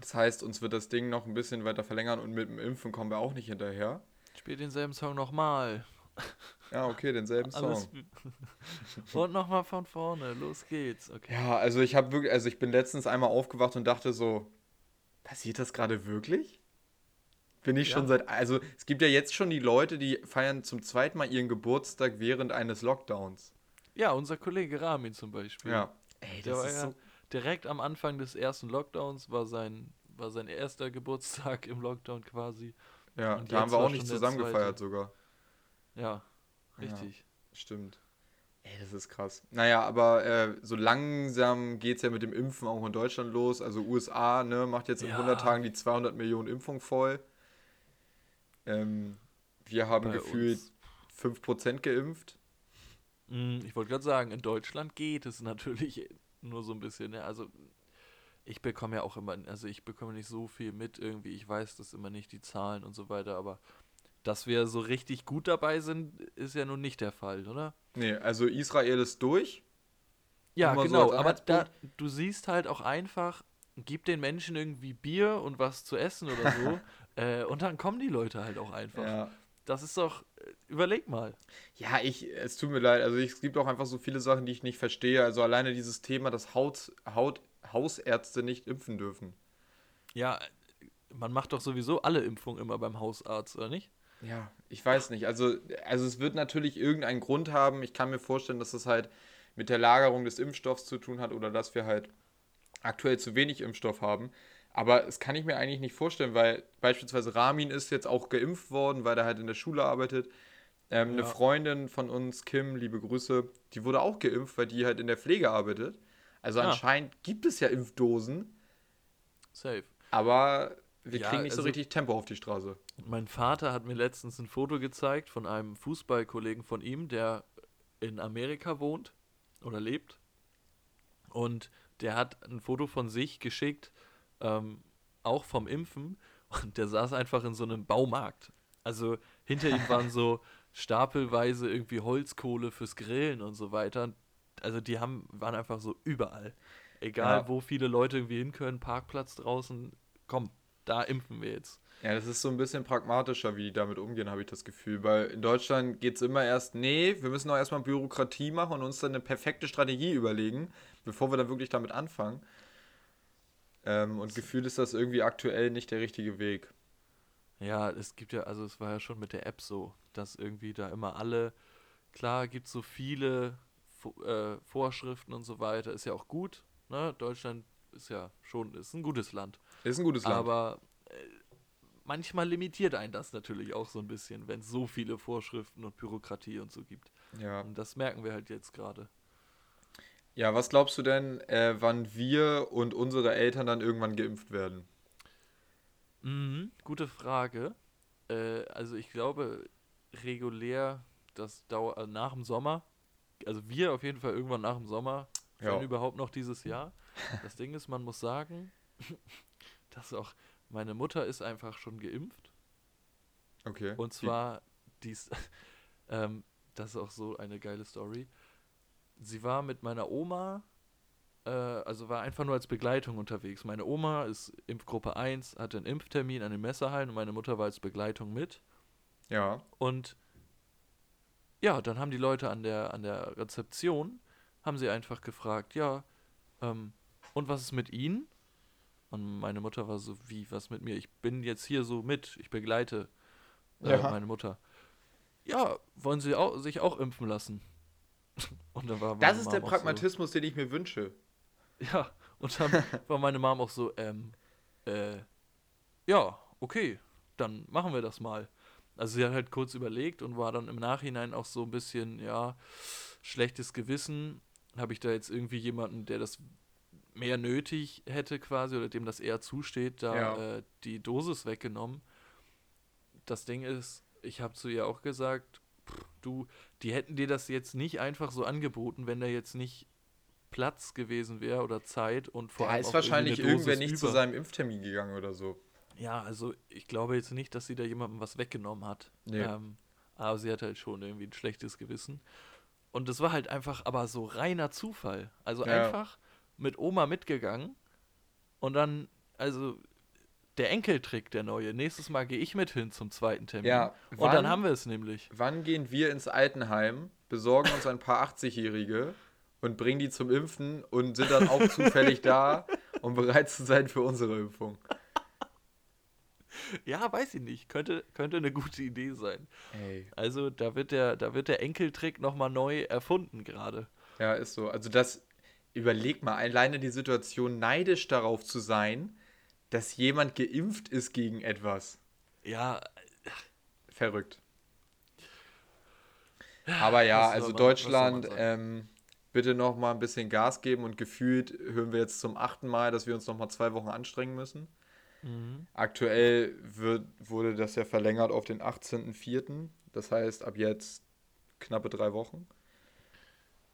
Das heißt, uns wird das Ding noch ein bisschen weiter verlängern und mit dem Impfen kommen wir auch nicht hinterher. Spiel denselben Song nochmal. Ja, okay, denselben Song. Und nochmal von vorne, los geht's. Okay. Ja, also ich habe wirklich, also ich bin letztens einmal aufgewacht und dachte so, passiert das gerade wirklich? Bin ich schon Ja. seit, also es gibt ja jetzt schon die Leute, die feiern zum zweiten Mal ihren Geburtstag während eines Lockdowns. Ja, unser Kollege Ramin zum Beispiel. Ja. Ey, Der das war ist ja so, direkt am Anfang des ersten Lockdowns, war sein, war sein erster Geburtstag im Lockdown quasi. ja, und da haben wir auch nicht schon der zusammen zweite. gefeiert sogar. Ja, richtig. Stimmt. Ey, das ist krass. Naja, aber äh, so langsam geht es ja mit dem Impfen auch in Deutschland los. Also USA ne, macht jetzt in Ja. 100 Tagen die 200 Millionen Impfungen voll. Ähm, wir haben Bei gefühlt uns- 5% geimpft. Mm, Ich wollte gerade sagen, in Deutschland geht es natürlich nur so ein bisschen. Ne? Also ich bekomme ja auch immer, also ich bekomme nicht so viel mit irgendwie. Ich weiß das immer nicht, die Zahlen und so weiter, aber dass wir so richtig gut dabei sind, ist ja nun nicht der Fall, oder? Nee, also Israel ist durch. Ja, so genau, als aber da, du siehst halt auch einfach, gib den Menschen irgendwie Bier und was zu essen oder so, äh, und dann kommen die Leute halt auch einfach. Ja. Das ist doch, äh, überleg mal. Ja, ich, es tut mir leid. Also ich, es gibt auch einfach so viele Sachen, die ich nicht verstehe. Also alleine dieses Thema, dass Haut, Haut, Hausärzte nicht impfen dürfen. Ja, man macht doch sowieso alle Impfungen immer beim Hausarzt, oder nicht? Ja, ich weiß nicht. Also, also es wird natürlich irgendeinen Grund haben. Ich kann mir vorstellen, dass das halt mit der Lagerung des Impfstoffs zu tun hat oder dass wir halt aktuell zu wenig Impfstoff haben. Aber das kann ich mir eigentlich nicht vorstellen, weil beispielsweise Ramin ist jetzt auch geimpft worden, weil er halt in der Schule arbeitet. Ähm, Eine Ja. Freundin von uns, Kim, liebe Grüße, die wurde auch geimpft, weil die halt in der Pflege arbeitet. Also Ah. anscheinend gibt es ja Impfdosen, Safe. aber wir Ja, kriegen nicht so also- richtig Tempo auf die Straße. Mein Vater hat mir letztens ein Foto gezeigt von einem Fußballkollegen von ihm, der in Amerika wohnt oder lebt. Und der hat ein Foto von sich geschickt, ähm, auch vom Impfen. Und der saß einfach in so einem Baumarkt. Also hinter ihm waren so stapelweise irgendwie Holzkohle fürs Grillen und so weiter. Also die haben, waren einfach so überall. Egal, Ja. wo viele Leute irgendwie hin können, Parkplatz draußen, komm, da impfen wir jetzt. Ja, das ist so ein bisschen pragmatischer, wie die damit umgehen, habe ich das Gefühl. Weil in Deutschland geht es immer erst, nee, wir müssen auch erstmal Bürokratie machen und uns dann eine perfekte Strategie überlegen, bevor wir dann wirklich damit anfangen. Ähm, und gefühlt ist das irgendwie aktuell nicht der richtige Weg. Ja, es gibt ja, also es war ja schon mit der App so, dass irgendwie da immer alle, klar, gibt so viele äh, Vorschriften und so weiter, ist ja auch gut, ne? Deutschland ist ja schon, ist ein gutes Land. Ist ein gutes Land. Aber äh, manchmal limitiert einen das natürlich auch so ein bisschen, wenn es so viele Vorschriften und Bürokratie und so gibt. ja. Und das merken wir halt jetzt gerade. ja, was glaubst du denn, äh, wann wir und unsere Eltern dann irgendwann geimpft werden? Mhm, gute Frage. Äh, also ich glaube, regulär, das dauert also nach dem Sommer. Also wir auf jeden Fall irgendwann nach dem Sommer, Ja. wenn überhaupt noch dieses Jahr. Das Ding ist, man muss sagen, dass auch meine Mutter ist einfach schon geimpft. Okay. Und zwar, dies, ähm, das ist auch so eine geile Story. Sie war mit meiner Oma, äh, also war einfach nur als Begleitung unterwegs. Meine Oma ist Impfgruppe 1, hatte einen Impftermin an den Messerhallen und meine Mutter war als Begleitung mit. Ja. Und ja, dann haben die Leute an der, an der Rezeption, haben sie einfach gefragt, ja, ähm, und was ist mit Ihnen? Und meine Mutter war so, wie, was mit mir? Ich bin jetzt hier so mit, ich begleite äh, Ja. meine Mutter. Ja, wollen Sie auch, sich auch impfen lassen? Und dann war meine Das ist Mom der Pragmatismus, den ich mir wünsche. So, ja, und dann war meine Mom auch so, ähm, äh, ja, okay, dann machen wir das mal. Also sie hat halt kurz überlegt und war dann im Nachhinein auch so ein bisschen, ja, schlechtes Gewissen. Habe ich da jetzt irgendwie jemanden, der das mehr nötig hätte quasi oder dem das eher zusteht, da Ja. äh, die Dosis weggenommen. Das Ding ist, ich habe zu ihr auch gesagt, pff, du, die hätten dir das jetzt nicht einfach so angeboten, wenn da jetzt nicht Platz gewesen wäre oder Zeit und vor Da allem ist auch wahrscheinlich irgendwer nicht zu über. seinem Impftermin gegangen oder so. Ja, also ich glaube jetzt nicht, dass sie da jemandem was weggenommen hat. Nee. Ähm, aber sie hat halt schon irgendwie ein schlechtes Gewissen. Und das war halt einfach aber so reiner Zufall. Also Ja. einfach mit Oma mitgegangen und dann, also der Enkeltrick, der neue. Nächstes Mal gehe ich mit hin zum zweiten Termin. Ja, und wann- dann haben wir es nämlich. Wann gehen wir ins Altenheim, besorgen uns ein paar 80-Jährige und bringen die zum Impfen und sind dann auch zufällig da, um bereit zu sein für unsere Impfung? Ja, weiß ich nicht. Könnte, könnte eine gute Idee sein. Ey. Also da wird der, da wird der Enkeltrick nochmal neu erfunden gerade. Ja, ist so. Also das, überleg mal, alleine die Situation, neidisch darauf zu sein, dass jemand geimpft ist gegen etwas. Ja, Verrückt. Aber ja, also man- Deutschland, ähm, bitte noch mal ein bisschen Gas geben und gefühlt hören wir jetzt zum achten Mal, dass wir uns noch mal zwei Wochen anstrengen müssen. Mhm. Aktuell wird, wurde das ja verlängert auf den 18.04. Das heißt, ab jetzt knappe drei Wochen.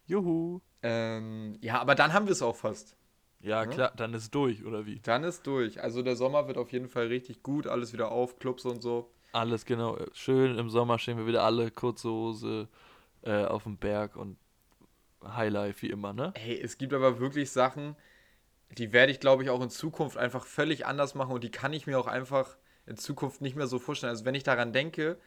juhu. Ähm, ja, aber dann haben wir es auch fast. Ja, Ne? klar, dann ist durch, oder wie? Dann ist durch. Also der Sommer wird auf jeden Fall richtig gut, alles wieder auf, Clubs und so. Alles genau. Schön im Sommer stehen wir wieder alle kurze Hose äh, auf dem Berg und Highlife wie immer, ne? Hey, es gibt aber wirklich Sachen, die werde ich, glaube ich, auch in Zukunft einfach völlig anders machen und die kann ich mir auch einfach in Zukunft nicht mehr so vorstellen. Also wenn ich daran denke,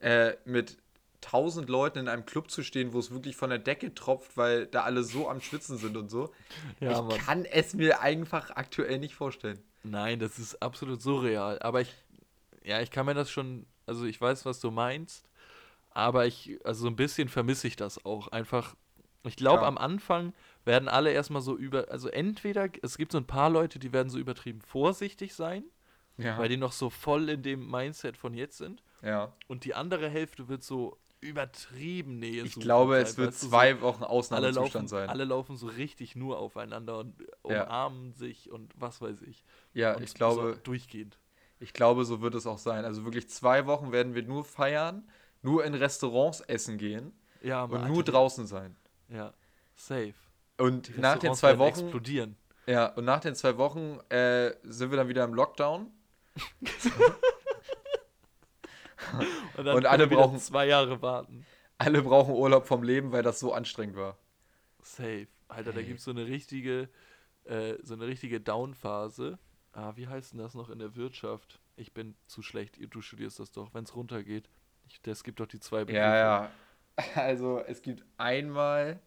äh, mit tausend Leuten in einem Club zu stehen, wo es wirklich von der Decke tropft, weil da alle so am Schwitzen sind und so, Ja, ich Mann. kann es mir einfach aktuell nicht vorstellen. Nein, das ist absolut surreal. Aber ich, ja, ich kann mir das schon, also ich weiß, was du meinst, aber ich, also so ein bisschen vermisse ich das auch. Einfach, ich glaube, Ja. am Anfang werden alle erstmal so über, also entweder, es gibt so ein paar Leute, die werden so übertrieben vorsichtig sein, Ja. weil die noch so voll in dem Mindset von jetzt sind. ja. Und die andere Hälfte wird so übertrieben Nähe Ich glaube, es wird weißt du, zwei Wochen alle Ausnahmezustand sein. alle laufen so richtig nur aufeinander und Ja. umarmen sich und was weiß ich. ja, und ich glaube, so durchgehend. Ich glaube, so wird es auch sein. Also wirklich zwei Wochen werden wir nur feiern, nur in Restaurants essen gehen Ja, und Alter, nur draußen sein. Ja, safe. Und nach den zwei Wochen, explodieren. ja, und nach den zwei Wochen äh, sind wir dann wieder im Lockdown. Und, Und können alle brauchen- zwei Jahre warten. Alle brauchen Urlaub vom Leben, weil das so anstrengend war. Safe. Alter, da Ey. gibt es so eine richtige, äh, so eine richtige Down-Phase. Ah, wie heißt denn das noch in der Wirtschaft? Ich bin zu schlecht, du studierst das doch, wenn es runtergeht. Das gibt doch die zwei Begriffe. Ja, ja. Also es gibt einmal,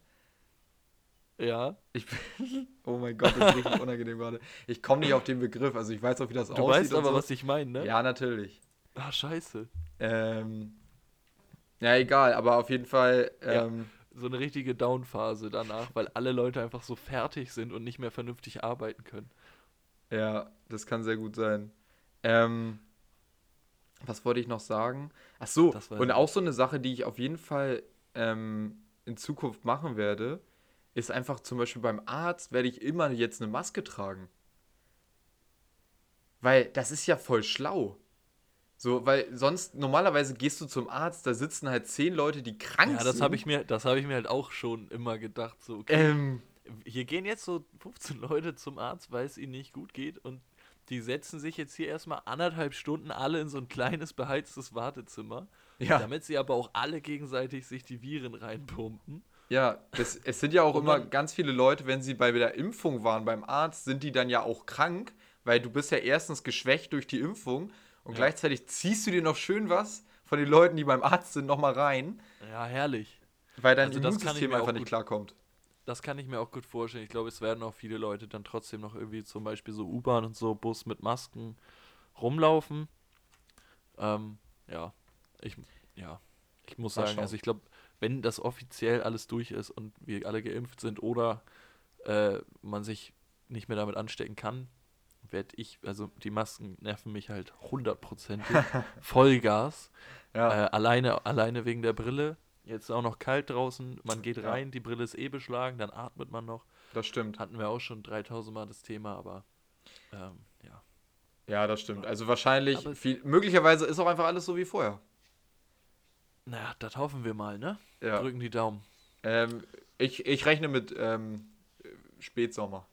Ja, ich bin, oh mein Gott, das ist richtig unangenehm gerade. Ich komme nicht auf den Begriff, also ich weiß auch, wie das du aussieht. weißt und aber, so. was ich meine, ne? Ja, natürlich. Ah, scheiße. Ähm, ja, egal, aber auf jeden Fall, Ja. ähm, So eine richtige Down-Phase danach, weil alle Leute einfach so fertig sind und nicht mehr vernünftig arbeiten können. Ja, das kann sehr gut sein. Ähm, was wollte ich noch sagen? Ach so, und auch so eine Sache, die ich auf jeden Fall ähm, in Zukunft machen werde, ist einfach zum Beispiel beim Arzt werde ich immer jetzt eine Maske tragen. Weil das ist ja voll schlau. So, weil sonst normalerweise gehst du zum Arzt, da sitzen halt zehn Leute, die krank Ja, sind. das habe ich mir, das habe ich mir halt auch schon immer gedacht. So, okay, Ähm, hier gehen jetzt so 15 Leute zum Arzt, weil es ihnen nicht gut geht und die setzen sich jetzt hier erstmal anderthalb Stunden alle in so ein kleines beheiztes Wartezimmer, Ja. damit sie aber auch alle gegenseitig sich die Viren reinpumpen. Ja, das, es sind ja auch immer ganz viele Leute, wenn sie bei der Impfung waren beim Arzt, sind die dann ja auch krank, weil du bist ja erstens geschwächt durch die Impfung und Ja. gleichzeitig ziehst du dir noch schön was von den Leuten, die beim Arzt sind, nochmal rein, Ja, herrlich. weil dein Also das kann ich Immunsystem einfach nicht klarkommt. Das kann ich mir auch gut vorstellen. Ich glaube, es werden auch viele Leute dann trotzdem noch irgendwie zum Beispiel so U-Bahn und so Bus mit Masken rumlaufen. Ähm, ja, ich, ja, ich muss sagen, also ich glaube, wenn das offiziell alles durch ist und wir alle geimpft sind oder äh, man sich nicht mehr damit anstecken kann, werde ich, also die Masken nerven mich halt hundertprozentig. Vollgas. Ja, Äh, alleine, alleine wegen der Brille. Jetzt auch noch kalt draußen. Man geht Ja. rein, die Brille ist eh beschlagen, dann atmet man noch. das stimmt. Hatten wir auch schon 3000 Mal das Thema, aber ähm, ja. Ja, das stimmt. Also wahrscheinlich, viel, möglicherweise ist auch einfach alles so wie vorher. Naja, das hoffen wir mal, ne? Ja. Drücken die Daumen. Ähm, ich, ich rechne mit ähm, Spätsommer.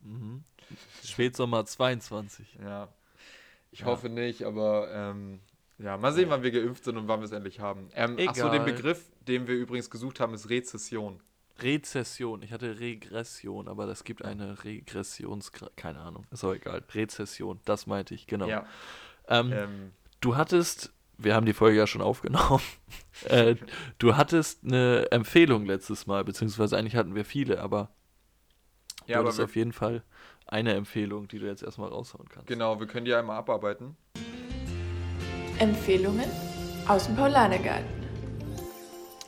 Mhm. Spätsommer 22. Ja. Ich Ja. hoffe nicht, aber ähm, ja, mal sehen, wann wir geimpft sind und wann wir es endlich haben. Ähm, Achso, den. Begriff, den wir übrigens gesucht haben, ist Rezession. Rezession. Ich hatte Regression, aber es gibt eine Regressions... Keine Ahnung, ist auch egal. Rezession, das meinte ich, genau. Ja. Ähm, Ähm, Du hattest, wir haben die Folge ja schon aufgenommen, äh, du hattest eine Empfehlung letztes Mal, beziehungsweise eigentlich hatten wir viele, aber ja, du hattest auf jeden Fall eine Empfehlung, die du jetzt erstmal raushauen kannst. genau, wir können die einmal abarbeiten. Empfehlungen aus dem Paulanergarten.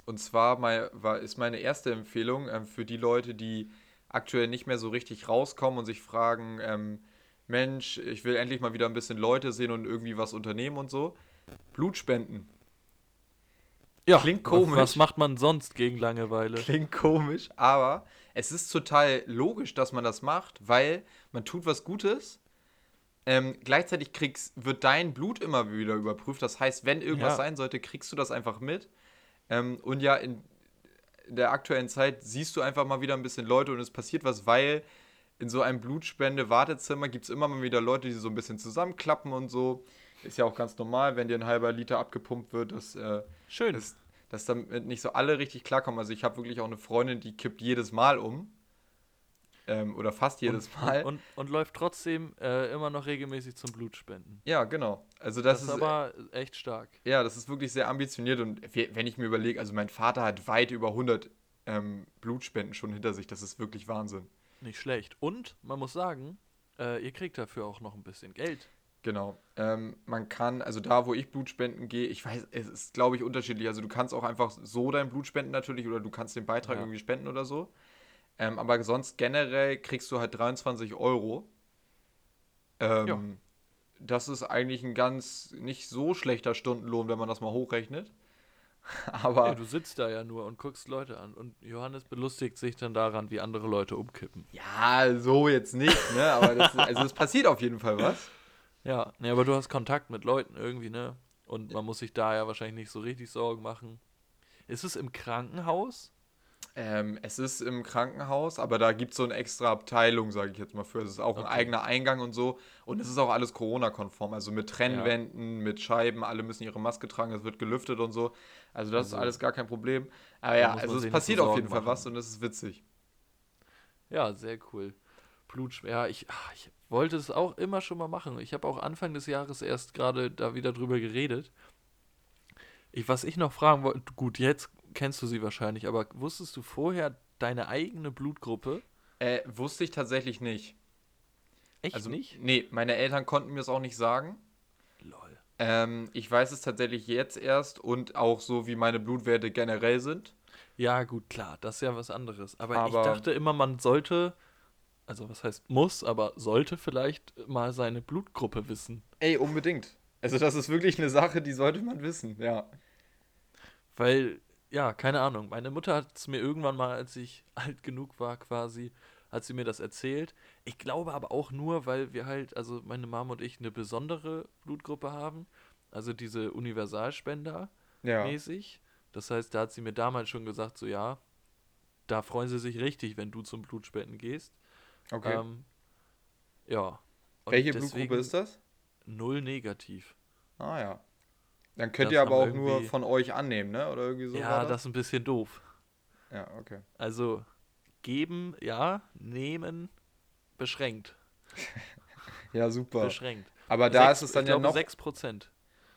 Und zwar mein, war, ist meine erste Empfehlung ähm, für die Leute, die aktuell nicht mehr so richtig rauskommen und sich fragen, ähm, Mensch, ich will endlich mal wieder ein bisschen Leute sehen und irgendwie was unternehmen und so. Blutspenden. Ja, Klingt komisch. Was macht man sonst gegen Langeweile? Klingt komisch, aber es ist total logisch, dass man das macht, weil man tut was Gutes. Ähm, gleichzeitig kriegst, wird dein Blut immer wieder überprüft. Das heißt, wenn irgendwas Ja. sein sollte, kriegst du das einfach mit. Ähm, und ja, in der aktuellen Zeit siehst du einfach mal wieder ein bisschen Leute und es passiert was, weil in so einem Blutspende-Wartezimmer gibt es immer mal wieder Leute, die so ein bisschen zusammenklappen und so. Ist ja auch ganz normal, wenn dir ein halber Liter abgepumpt wird, dass, äh, Schön. dass, dass damit nicht so alle richtig klarkommen. Also ich habe wirklich auch eine Freundin, die kippt jedes Mal um. Ähm, oder fast jedes Mal. Und, und läuft trotzdem äh, immer noch regelmäßig zum Blutspenden. ja, genau. Also Das, das, ist aber echt stark. ja, das ist wirklich sehr ambitioniert und we- wenn ich mir überlege, also mein Vater hat weit über 100 ähm, Blutspenden schon hinter sich. Das ist wirklich Wahnsinn. Nicht schlecht. Und man muss sagen, äh, ihr kriegt dafür auch noch ein bisschen Geld. Genau. Ähm, man kann, also da, wo ich Blutspenden gehe, ich weiß, es ist, glaube ich, unterschiedlich. Also du kannst auch einfach so dein Blut spenden natürlich oder du kannst den Beitrag Ja. irgendwie spenden oder so. Ähm, aber sonst generell kriegst du halt 23 Euro. Ähm, Ja. Das ist eigentlich ein ganz nicht so schlechter Stundenlohn, wenn man das mal hochrechnet. Aber Ja, du sitzt da ja nur und guckst Leute an. Und Johannes belustigt sich dann daran, wie andere Leute umkippen. ja, so jetzt nicht, ne? Aber das, ist- also es passiert auf jeden Fall was. Ja, ne, aber du hast Kontakt mit Leuten irgendwie, ne? Und man muss sich da ja wahrscheinlich nicht so richtig Sorgen machen. Ist es im Krankenhaus? Ähm, es ist im Krankenhaus, aber da gibt es so eine extra Abteilung, sage ich jetzt mal für. Es ist auch ein Okay. eigener Eingang und so. Und es ist auch alles Corona-konform. Also mit Trennwänden, mit Scheiben, alle müssen ihre Maske tragen, es wird gelüftet und so. Also das Also, ist alles gar kein Problem. Aber ja, also es passiert auf jeden Fall machen. was und es ist witzig. Ja, sehr cool. Blutschwer. Ja, ich, ah, ich wollte es auch immer schon mal machen. Ich habe auch Anfang des Jahres erst gerade da wieder drüber geredet. Ich, was ich noch fragen wollte, gut, jetzt kennst du sie wahrscheinlich, aber wusstest du vorher deine eigene Blutgruppe? Äh, wusste ich tatsächlich nicht. Echt Also nicht? Nee, meine Eltern konnten mir es auch nicht sagen. Lol. Ähm, ich weiß es tatsächlich jetzt erst und auch so, wie meine Blutwerte generell sind. Ja, gut, klar, das ist ja was anderes. Aber, Aber- ich dachte immer, man sollte, also was heißt muss, aber sollte vielleicht mal seine Blutgruppe wissen. Ey, unbedingt. Also das ist wirklich eine Sache, die sollte man wissen, ja. Weil, ja, keine Ahnung. Meine Mutter hat es mir irgendwann mal, als ich alt genug war, quasi, hat sie mir das erzählt. Ich glaube aber auch nur, weil wir halt, also meine Mom und ich, eine besondere Blutgruppe haben. Also diese Universalspender Ja. mäßig. Das heißt, da hat sie mir damals schon gesagt, so ja, da freuen sie sich richtig, wenn du zum Blutspenden gehst. Okay. Ähm, ja. Und Welche Blutgruppe ist das? Null negativ. Ah ja. Dann könnt Das ihr aber auch nur von euch annehmen, ne? Oder irgendwie so. ja, war das ist ein bisschen doof. Ja, okay. Also geben, ja, nehmen, beschränkt. Ja, super. Beschränkt. Aber da Sechs- ist es dann ich ja glaube, noch, 6%.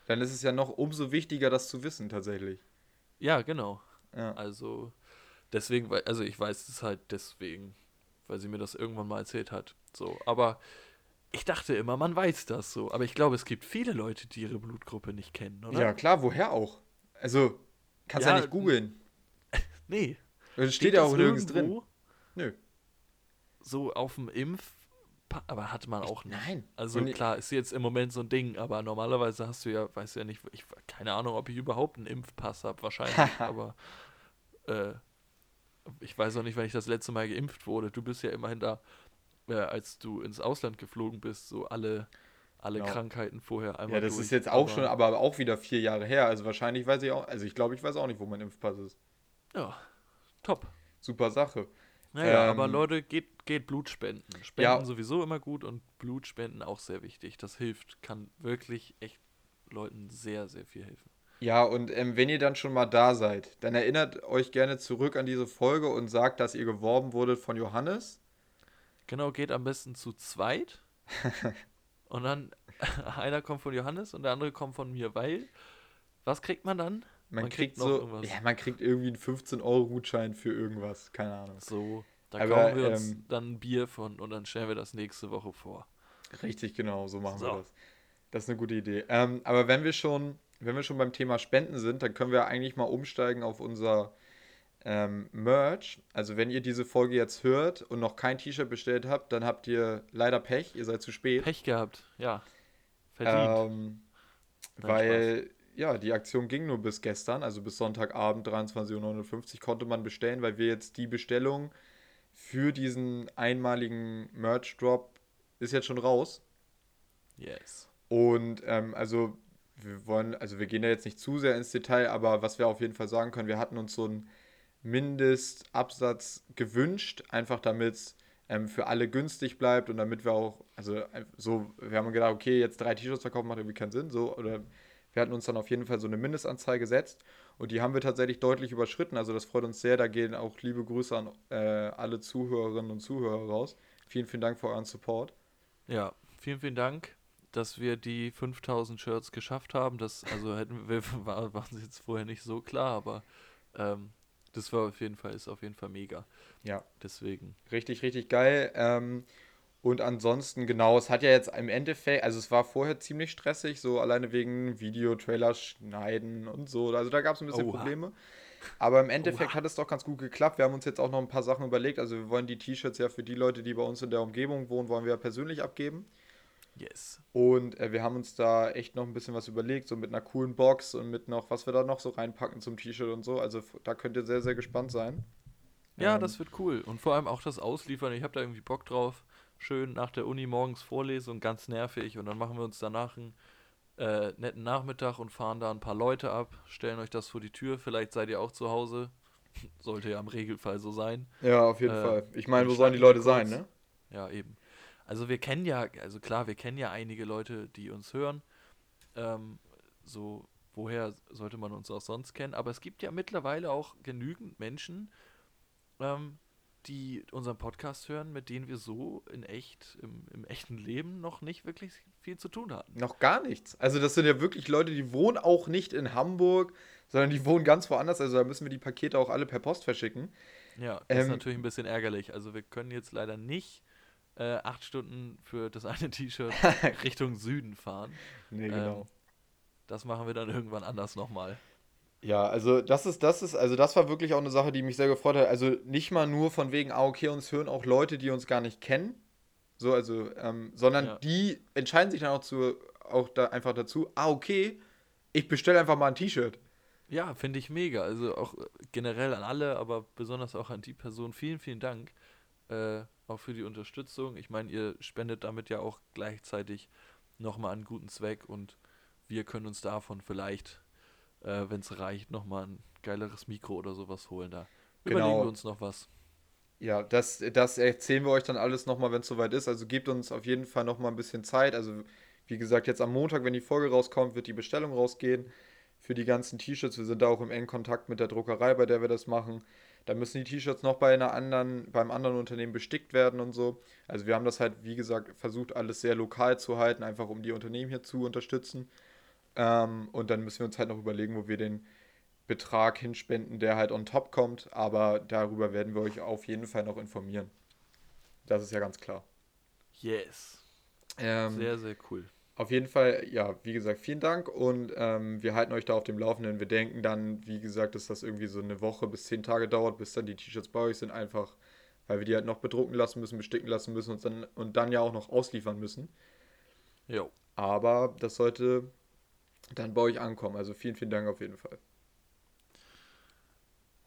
dann ist es ja noch umso wichtiger, das zu wissen tatsächlich. Ja, genau. Ja. Also deswegen, also ich weiß es halt deswegen, weil sie mir das irgendwann mal erzählt hat. So, aber ich dachte immer, man weiß das so. Aber ich glaube, es gibt viele Leute, die ihre Blutgruppe nicht kennen, oder? Ja, klar, woher auch? Also, kannst ja, Ja, nicht googeln. Nee. Das steht ja das auch nirgends drin. Nö. So auf dem Impf. Aber hat man auch nicht. Nein. Also Und klar, ist jetzt im Moment so ein Ding, aber normalerweise hast du ja, weißt du ja nicht, ich keine Ahnung, ob ich überhaupt einen Impfpass habe, wahrscheinlich, aber äh, ich weiß auch nicht, wann ich das letzte Mal geimpft wurde. Du bist ja immerhin da, äh, als du ins Ausland geflogen bist, so alle, alle Genau. Krankheiten vorher einmal Ja, das durch, ist jetzt auch aber- schon, aber auch wieder vier Jahre her. Also wahrscheinlich weiß ich auch, also ich glaube, ich weiß auch nicht, wo mein Impfpass ist. Ja, top. Super Sache. Naja, Ähm, aber Leute, geht, geht Blut spenden. Spenden Ja. sowieso immer gut und Blut spenden auch sehr wichtig. Das hilft, kann wirklich echt Leuten sehr, sehr viel helfen. Ja, und ähm, wenn ihr dann schon mal da seid, dann erinnert euch gerne zurück an diese Folge und sagt, dass ihr geworben wurdet von Johannes. Genau, geht am besten zu zweit. und dann einer kommt von Johannes und der andere kommt von mir, weil was kriegt man dann? Man, Man kriegt, kriegt so, ja, man kriegt irgendwie einen 15-Euro-Gutschein für irgendwas, keine Ahnung. So, da Aber, kaufen wir uns ähm, dann ein Bier von und dann stellen wir das nächste Woche vor. Richtig, genau, so machen wir So. das. Das ist eine gute Idee. Ähm, aber wenn wir schon, wenn wir schon beim Thema Spenden sind, dann können wir eigentlich mal umsteigen auf unser ähm, Merch. Also wenn ihr diese Folge jetzt hört und noch kein T-Shirt bestellt habt, dann habt ihr leider Pech, ihr seid zu spät. Pech gehabt, ja. Verdient. Ähm, Nein, weil, ja, die Aktion ging nur bis gestern, also bis Sonntagabend 23.59 Uhr konnte man bestellen, weil wir jetzt die Bestellung für diesen einmaligen Merch-Drop ist jetzt schon raus. yes. Und ähm, also wir wollen, also wir gehen da jetzt nicht zu sehr ins Detail, aber was wir auf jeden Fall sagen können, wir hatten uns so einen Mindestabsatz gewünscht, einfach damit es ähm, für alle günstig bleibt und damit wir auch, also ein- so, wir haben gedacht, okay, jetzt drei T-Shirts verkaufen macht irgendwie keinen Sinn, so, oder wir hatten uns dann auf jeden Fall so eine Mindestanzahl gesetzt und die haben wir tatsächlich deutlich überschritten, also das freut uns sehr, da gehen auch liebe Grüße an äh, alle Zuhörerinnen und Zuhörer raus. Vielen, vielen Dank für euren Support. Ja, vielen, vielen Dank, dass wir die 5000 Shirts geschafft haben. Das, also hätten wir, war, waren sie jetzt vorher nicht so klar, aber ähm, das war auf jeden Fall, ist auf jeden Fall mega. Ja. Deswegen. Richtig, richtig geil. Ähm, und ansonsten, genau, es hat ja jetzt im Endeffekt, also es war vorher ziemlich stressig, so alleine wegen Video-Trailer schneiden und so. Also da gab es ein bisschen Oha. Probleme. Aber im Endeffekt Oha. hat es doch ganz gut geklappt. Wir haben uns jetzt auch noch ein paar Sachen überlegt. Also wir wollen die T-Shirts ja für die Leute, die bei uns in der Umgebung wohnen, wollen wir ja persönlich abgeben. Yes. Und äh, wir haben uns da echt noch ein bisschen was überlegt, so mit einer coolen Box und mit noch, was wir da noch so reinpacken zum T-Shirt und so. Also da könnt ihr sehr, sehr gespannt sein. Ja, Ähm, das wird cool. Und vor allem auch das Ausliefern. Ich habe da irgendwie Bock drauf. Schön nach der Uni morgens Vorlesung, ganz nervig. Und dann machen wir uns danach einen äh, netten Nachmittag und fahren da ein paar Leute ab, stellen euch das vor die Tür. Vielleicht seid ihr auch zu Hause. Sollte ja im Regelfall so sein. Ja, auf jeden Äh, Fall. Ich meine, wo sollen die Leute mal sein, kurz. ne? Ja, eben. Also wir kennen ja, also klar, wir kennen ja einige Leute, die uns hören. Ähm, so, woher sollte man uns auch sonst kennen? Aber es gibt ja mittlerweile auch genügend Menschen, ähm, die unseren Podcast hören, mit denen wir so in echt, im, im echten Leben noch nicht wirklich viel zu tun hatten. Noch gar nichts. Also das sind ja wirklich Leute, die wohnen auch nicht in Hamburg, sondern die wohnen ganz woanders. Also da müssen wir die Pakete auch alle per Post verschicken. Ja, das ist Ähm, natürlich ein bisschen ärgerlich. Also wir können jetzt leider nicht äh, acht Stunden für das eine T-Shirt Richtung Süden fahren. Nee, Ähm, das machen wir dann irgendwann anders nochmal. Ja, also das ist, das ist, also das war wirklich auch eine Sache, die mich sehr gefreut hat. Also nicht mal nur von wegen, ah, okay, uns hören auch Leute, die uns gar nicht kennen. So, also, ähm, sondern Ja. die entscheiden sich dann auch zu, auch da einfach dazu, ah, okay, ich bestelle einfach mal ein T-Shirt. Ja, finde ich mega. Also auch generell an alle, aber besonders auch an die Person. Vielen, vielen Dank. Äh, auch für die Unterstützung. Ich meine, ihr spendet damit ja auch gleichzeitig nochmal einen guten Zweck und wir können uns davon vielleicht, äh, wenn es reicht, nochmal ein geileres Mikro oder sowas holen. Da Genau. überlegen wir uns noch was. ja, das, das erzählen wir euch dann alles nochmal, wenn es soweit ist. Also gebt uns auf jeden Fall nochmal ein bisschen Zeit. Also wie gesagt, jetzt am Montag, wenn die Folge rauskommt, wird die Bestellung rausgehen für die ganzen T-Shirts. Wir sind da auch im engen Kontakt mit der Druckerei, bei der wir das machen. Da müssen die T-Shirts noch bei einer anderen, beim anderen Unternehmen bestickt werden und so. Also wir haben das halt, wie gesagt, versucht, alles sehr lokal zu halten, einfach um die Unternehmen hier zu unterstützen. Ähm, und dann müssen wir uns halt noch überlegen, wo wir den Betrag hinspenden, der halt on top kommt. Aber darüber werden wir euch auf jeden Fall noch informieren. Das ist ja ganz klar. Yes. Ähm, Sehr, sehr cool. Auf jeden Fall, ja, wie gesagt, vielen Dank und ähm, wir halten euch da auf dem Laufenden. Wir denken dann, wie gesagt, dass das irgendwie so eine Woche bis zehn Tage dauert, bis dann die T-Shirts bei euch sind, einfach weil wir die halt noch bedrucken lassen müssen, besticken lassen müssen und dann, und dann ja auch noch ausliefern müssen. Jo. Aber das sollte dann bei euch ankommen. Also vielen, vielen Dank auf jeden Fall.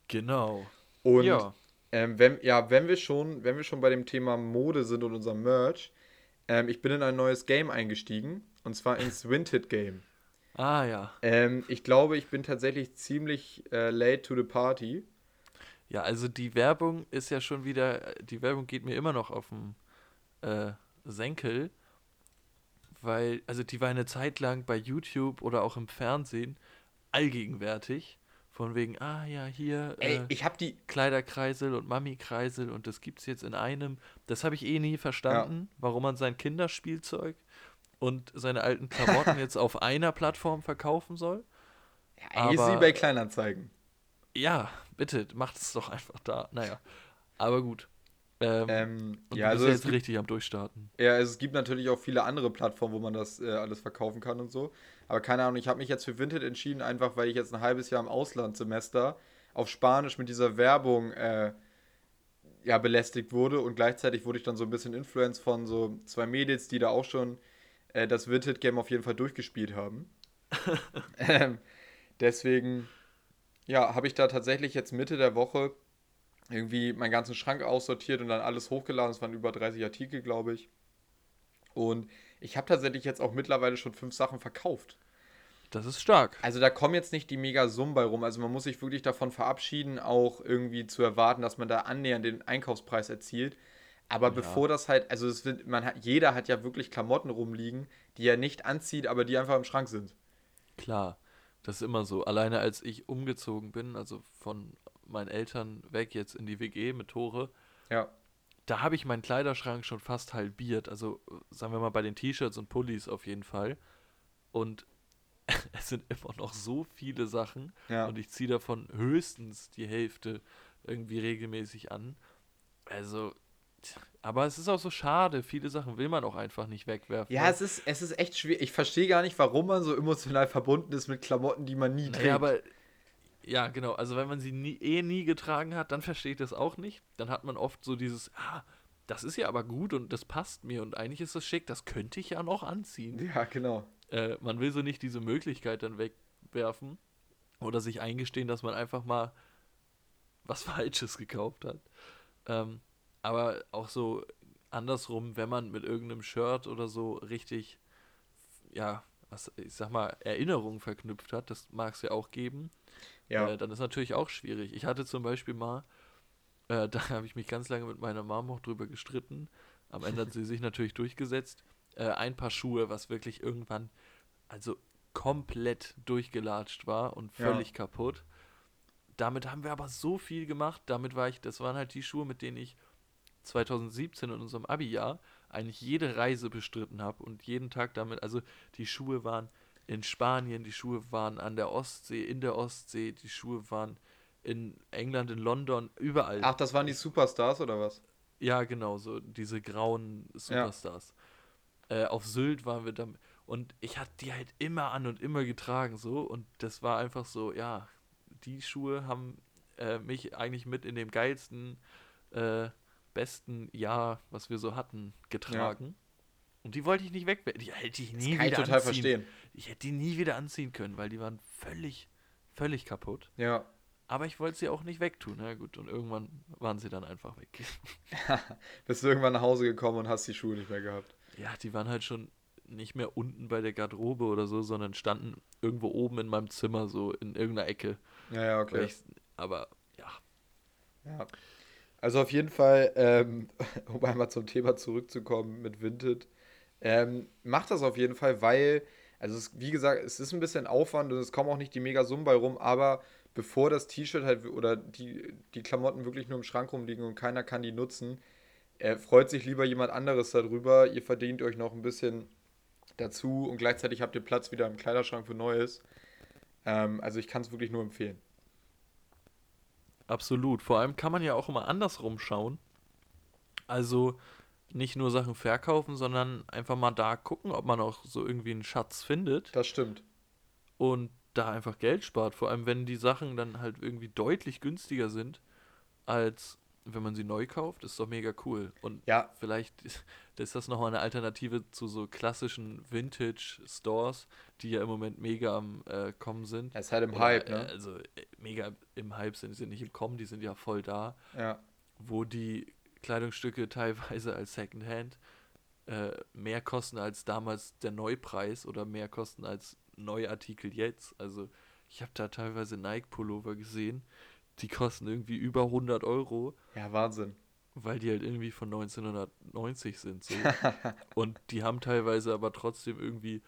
Genau. Und ja. ähm, wenn, ja, wenn wir schon, wenn wir schon bei dem Thema Mode sind und unserem Merch, ähm, ich bin in ein neues Game eingestiegen und zwar ins Vinted Game. Ah ja. Ähm, ich glaube, ich bin tatsächlich ziemlich äh, late to the party. Ja, also die Werbung ist ja schon wieder, die Werbung geht mir immer noch auf den äh, Senkel, weil, also die war eine Zeit lang bei YouTube oder auch im Fernsehen allgegenwärtig. Von wegen, ah ja, hier Ey, äh, ich habe die. Kleiderkreisel und Mami-Kreisel und das gibt's jetzt in einem. Das habe ich eh nie verstanden, warum man sein Kinderspielzeug und seine alten Klamotten jetzt auf einer Plattform verkaufen soll. Ja, wie aber- bei Kleinanzeigen. Ja, bitte, macht es doch einfach da. Naja, aber gut. Ähm, Ähm, ja, du also jetzt gibt, richtig am Durchstarten. ja, es gibt natürlich auch viele andere Plattformen, wo man das äh, alles verkaufen kann und so. Aber keine Ahnung, ich habe mich jetzt für Vinted entschieden, einfach weil ich jetzt ein halbes Jahr im Auslandssemester auf Spanisch mit dieser Werbung äh, ja, belästigt wurde und gleichzeitig wurde ich dann so ein bisschen Influence von so zwei Mädels, die da auch schon äh, das Vinted-Game auf jeden Fall durchgespielt haben. ähm, deswegen, ja, habe ich da tatsächlich jetzt Mitte der Woche irgendwie meinen ganzen Schrank aussortiert und dann alles hochgeladen. Es waren über 30 Artikel, glaube ich. Und ich habe tatsächlich jetzt auch mittlerweile schon fünf Sachen verkauft. Das ist stark. Also da kommen jetzt nicht die mega Summen bei rum. Also man muss sich wirklich davon verabschieden, auch irgendwie zu erwarten, dass man da annähernd den Einkaufspreis erzielt. Aber bevor das halt, also es wird, man hat, jeder hat ja wirklich Klamotten rumliegen, die er nicht anzieht, aber die einfach im Schrank sind. Klar, das ist immer so. Alleine als ich umgezogen bin, also von meinen Eltern weg jetzt in die WG mit Tore, Ja. Da habe ich meinen Kleiderschrank schon fast halbiert. Also sagen wir mal bei den T-Shirts und Pullis auf jeden Fall. Und es sind immer noch so viele Sachen Ja. und ich ziehe davon höchstens die Hälfte irgendwie regelmäßig an. Also, aber es ist auch so schade. Viele Sachen will man auch einfach nicht wegwerfen. Ja, es ist, es ist echt schwierig. Ich verstehe gar nicht, warum man so emotional verbunden ist mit Klamotten, die man nie trägt. Naja, aber ja, genau. Also wenn man sie nie, eh nie getragen hat, dann verstehe ich das auch nicht. Dann hat man oft so dieses, ah, das ist ja aber gut und das passt mir und eigentlich ist das schick, das könnte ich ja noch anziehen. ja, genau. Äh, man will so nicht diese Möglichkeit dann wegwerfen oder sich eingestehen, dass man einfach mal was Falsches gekauft hat. Ähm, aber auch so andersrum, wenn man mit irgendeinem Shirt oder so richtig, ja, was, ich sag mal, Erinnerungen verknüpft hat, das mag es ja auch geben, Ja. äh, dann ist natürlich auch schwierig. Ich hatte zum Beispiel mal, äh, da habe ich mich ganz lange mit meiner Mom auch drüber gestritten. Am Ende hat sie sich natürlich durchgesetzt. Äh, ein paar Schuhe, was wirklich irgendwann, also komplett durchgelatscht war und Ja. völlig kaputt. Damit haben wir aber so viel gemacht. Damit war ich, das waren halt die Schuhe, mit denen ich 2017 in unserem Abi-Jahr eigentlich jede Reise bestritten habe und jeden Tag damit, also die Schuhe waren in Spanien, die Schuhe waren an der Ostsee, in der Ostsee, die Schuhe waren in England, in London, überall. Ach, das waren die Superstars oder was? Ja, genau, so diese grauen Superstars. Äh, auf Sylt waren wir dann und ich hatte die halt immer an und immer getragen so und das war einfach so, ja, die Schuhe haben äh, mich eigentlich mit in dem geilsten, äh, besten Jahr, was wir so hatten, getragen. Und die wollte ich nicht weg, die hätte ich nie Kann ich wieder total anziehen. verstehen. Ich hätte die nie wieder anziehen können, weil die waren völlig, völlig kaputt. Ja. Aber ich wollte sie auch nicht wegtun. Na gut, und irgendwann waren sie dann einfach weg. Bist du irgendwann nach Hause gekommen und hast die Schuhe nicht mehr gehabt. Ja, die waren halt schon nicht mehr unten bei der Garderobe oder so, sondern standen irgendwo oben in meinem Zimmer, so in irgendeiner Ecke. Ja, ja, okay. Ich, aber ja, Ja. Also auf jeden Fall, ähm, um einmal zum Thema zurückzukommen mit Vinted, ähm, macht das auf jeden Fall, weil, also es, wie gesagt, es ist ein bisschen Aufwand und es kommen auch nicht die mega Summen bei rum, aber bevor das T-Shirt halt oder die, die Klamotten wirklich nur im Schrank rumliegen und keiner kann die nutzen, äh, freut sich lieber jemand anderes darüber. Ihr verdient euch noch ein bisschen dazu und gleichzeitig habt ihr Platz wieder im Kleiderschrank für Neues. Ähm, also ich kann es wirklich nur empfehlen. Absolut. Vor allem kann man ja auch immer andersrum schauen. Also nicht nur Sachen verkaufen, sondern einfach mal da gucken, ob man auch so irgendwie einen Schatz findet Das stimmt. und da einfach Geld spart. Vor allem, wenn die Sachen dann halt irgendwie deutlich günstiger sind, als wenn man sie neu kauft, ist doch mega cool. Und Ja, vielleicht ist, das nochmal eine Alternative zu so klassischen Vintage-Stores, die ja im Moment mega am äh, Kommen sind. er ist halt im Oder, Hype, äh, ne? Also äh, mega im Hype sind, die sind nicht im Kommen, die sind ja voll da, Ja. wo die Kleidungsstücke teilweise als Secondhand äh, mehr kosten als damals der Neupreis oder mehr kosten als Neuartikel jetzt. Also ich habe da teilweise Nike-Pullover gesehen, die kosten irgendwie über 100 Euro, Ja, Wahnsinn. weil die halt irgendwie von 1990 sind. So. Und die haben teilweise aber trotzdem irgendwie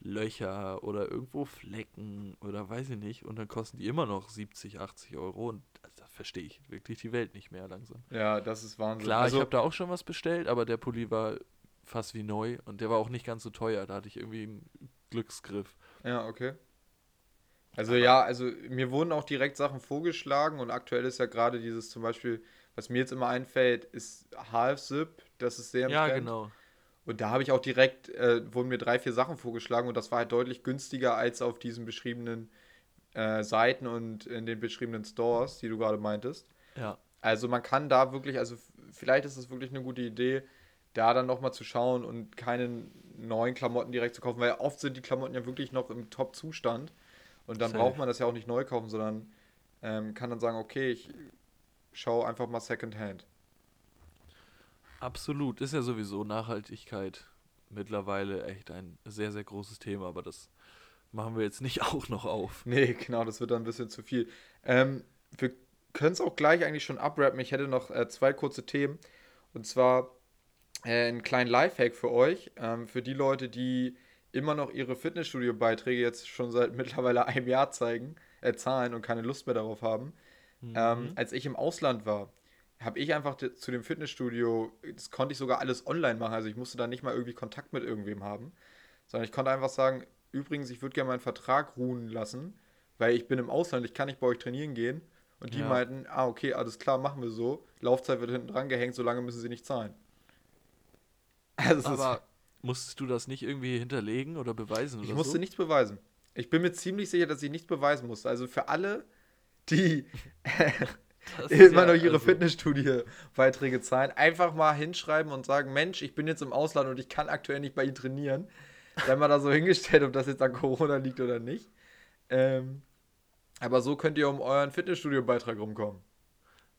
Löcher oder irgendwo Flecken oder weiß ich nicht. Und dann kosten die immer noch 70, 80 Euro. Und da verstehe ich wirklich die Welt nicht mehr langsam. Ja, das ist Wahnsinn. Klar, also, ich habe da auch schon was bestellt, aber der Pulli war fast wie neu und der war auch nicht ganz so teuer. Da hatte ich irgendwie einen Glücksgriff. Ja, okay. Also ja, also mir wurden auch direkt Sachen vorgeschlagen und aktuell ist ja gerade dieses zum Beispiel, was mir jetzt immer einfällt, ist Half Zip. Das ist sehr im Ja, Trend. genau. Und da habe ich auch direkt, äh, wurden mir drei, vier Sachen vorgeschlagen und das war halt deutlich günstiger als auf diesen beschriebenen äh, Seiten und in den beschriebenen Stores, die du gerade meintest. Ja. Also man kann da wirklich, also vielleicht ist es wirklich eine gute Idee, da dann nochmal zu schauen und keine neuen Klamotten direkt zu kaufen, weil oft sind die Klamotten ja wirklich noch im Top-Zustand und dann Safe. braucht man das ja auch nicht neu kaufen, sondern ähm, kann dann sagen, okay, ich schaue einfach mal Secondhand. Absolut. Ist ja sowieso Nachhaltigkeit mittlerweile echt ein sehr, sehr großes Thema, aber das machen wir jetzt nicht auch noch auf. Nee, genau, das wird dann ein bisschen zu viel. Ähm, wir können es auch gleich eigentlich schon abrappen. Ich hätte noch äh, zwei kurze Themen. Und zwar äh, einen kleinen Lifehack für euch. Ähm, für die Leute, die immer noch ihre Fitnessstudio-Beiträge jetzt schon seit mittlerweile einem Jahr zeigen, äh, zahlen und keine Lust mehr darauf haben. Ähm, als ich im Ausland war, habe ich einfach zu dem Fitnessstudio, das konnte ich sogar alles online machen. Also ich musste da nicht mal irgendwie Kontakt mit irgendwem haben, sondern ich konnte einfach sagen, übrigens, ich würde gerne meinen Vertrag ruhen lassen, weil ich bin im Ausland, ich kann nicht bei euch trainieren gehen. Und die Ja. meinten, ah, okay, alles klar, machen wir so. Laufzeit wird hinten dran gehängt, solange müssen sie nicht zahlen. Also Aber musstest du das nicht irgendwie hinterlegen oder beweisen oder ich musste so? nichts beweisen. Ich bin mir ziemlich sicher, dass ich nichts beweisen musste. Also für alle, die immer ja, noch ihre also, Fitnessstudio-Beiträge zahlen, einfach mal hinschreiben und sagen, Mensch, ich bin jetzt im Ausland und ich kann aktuell nicht bei Ihnen trainieren. Sei mal da so hingestellt, ob das jetzt an Corona liegt oder nicht. Ähm, aber so könnt ihr um euren Fitnessstudio-Beitrag rumkommen.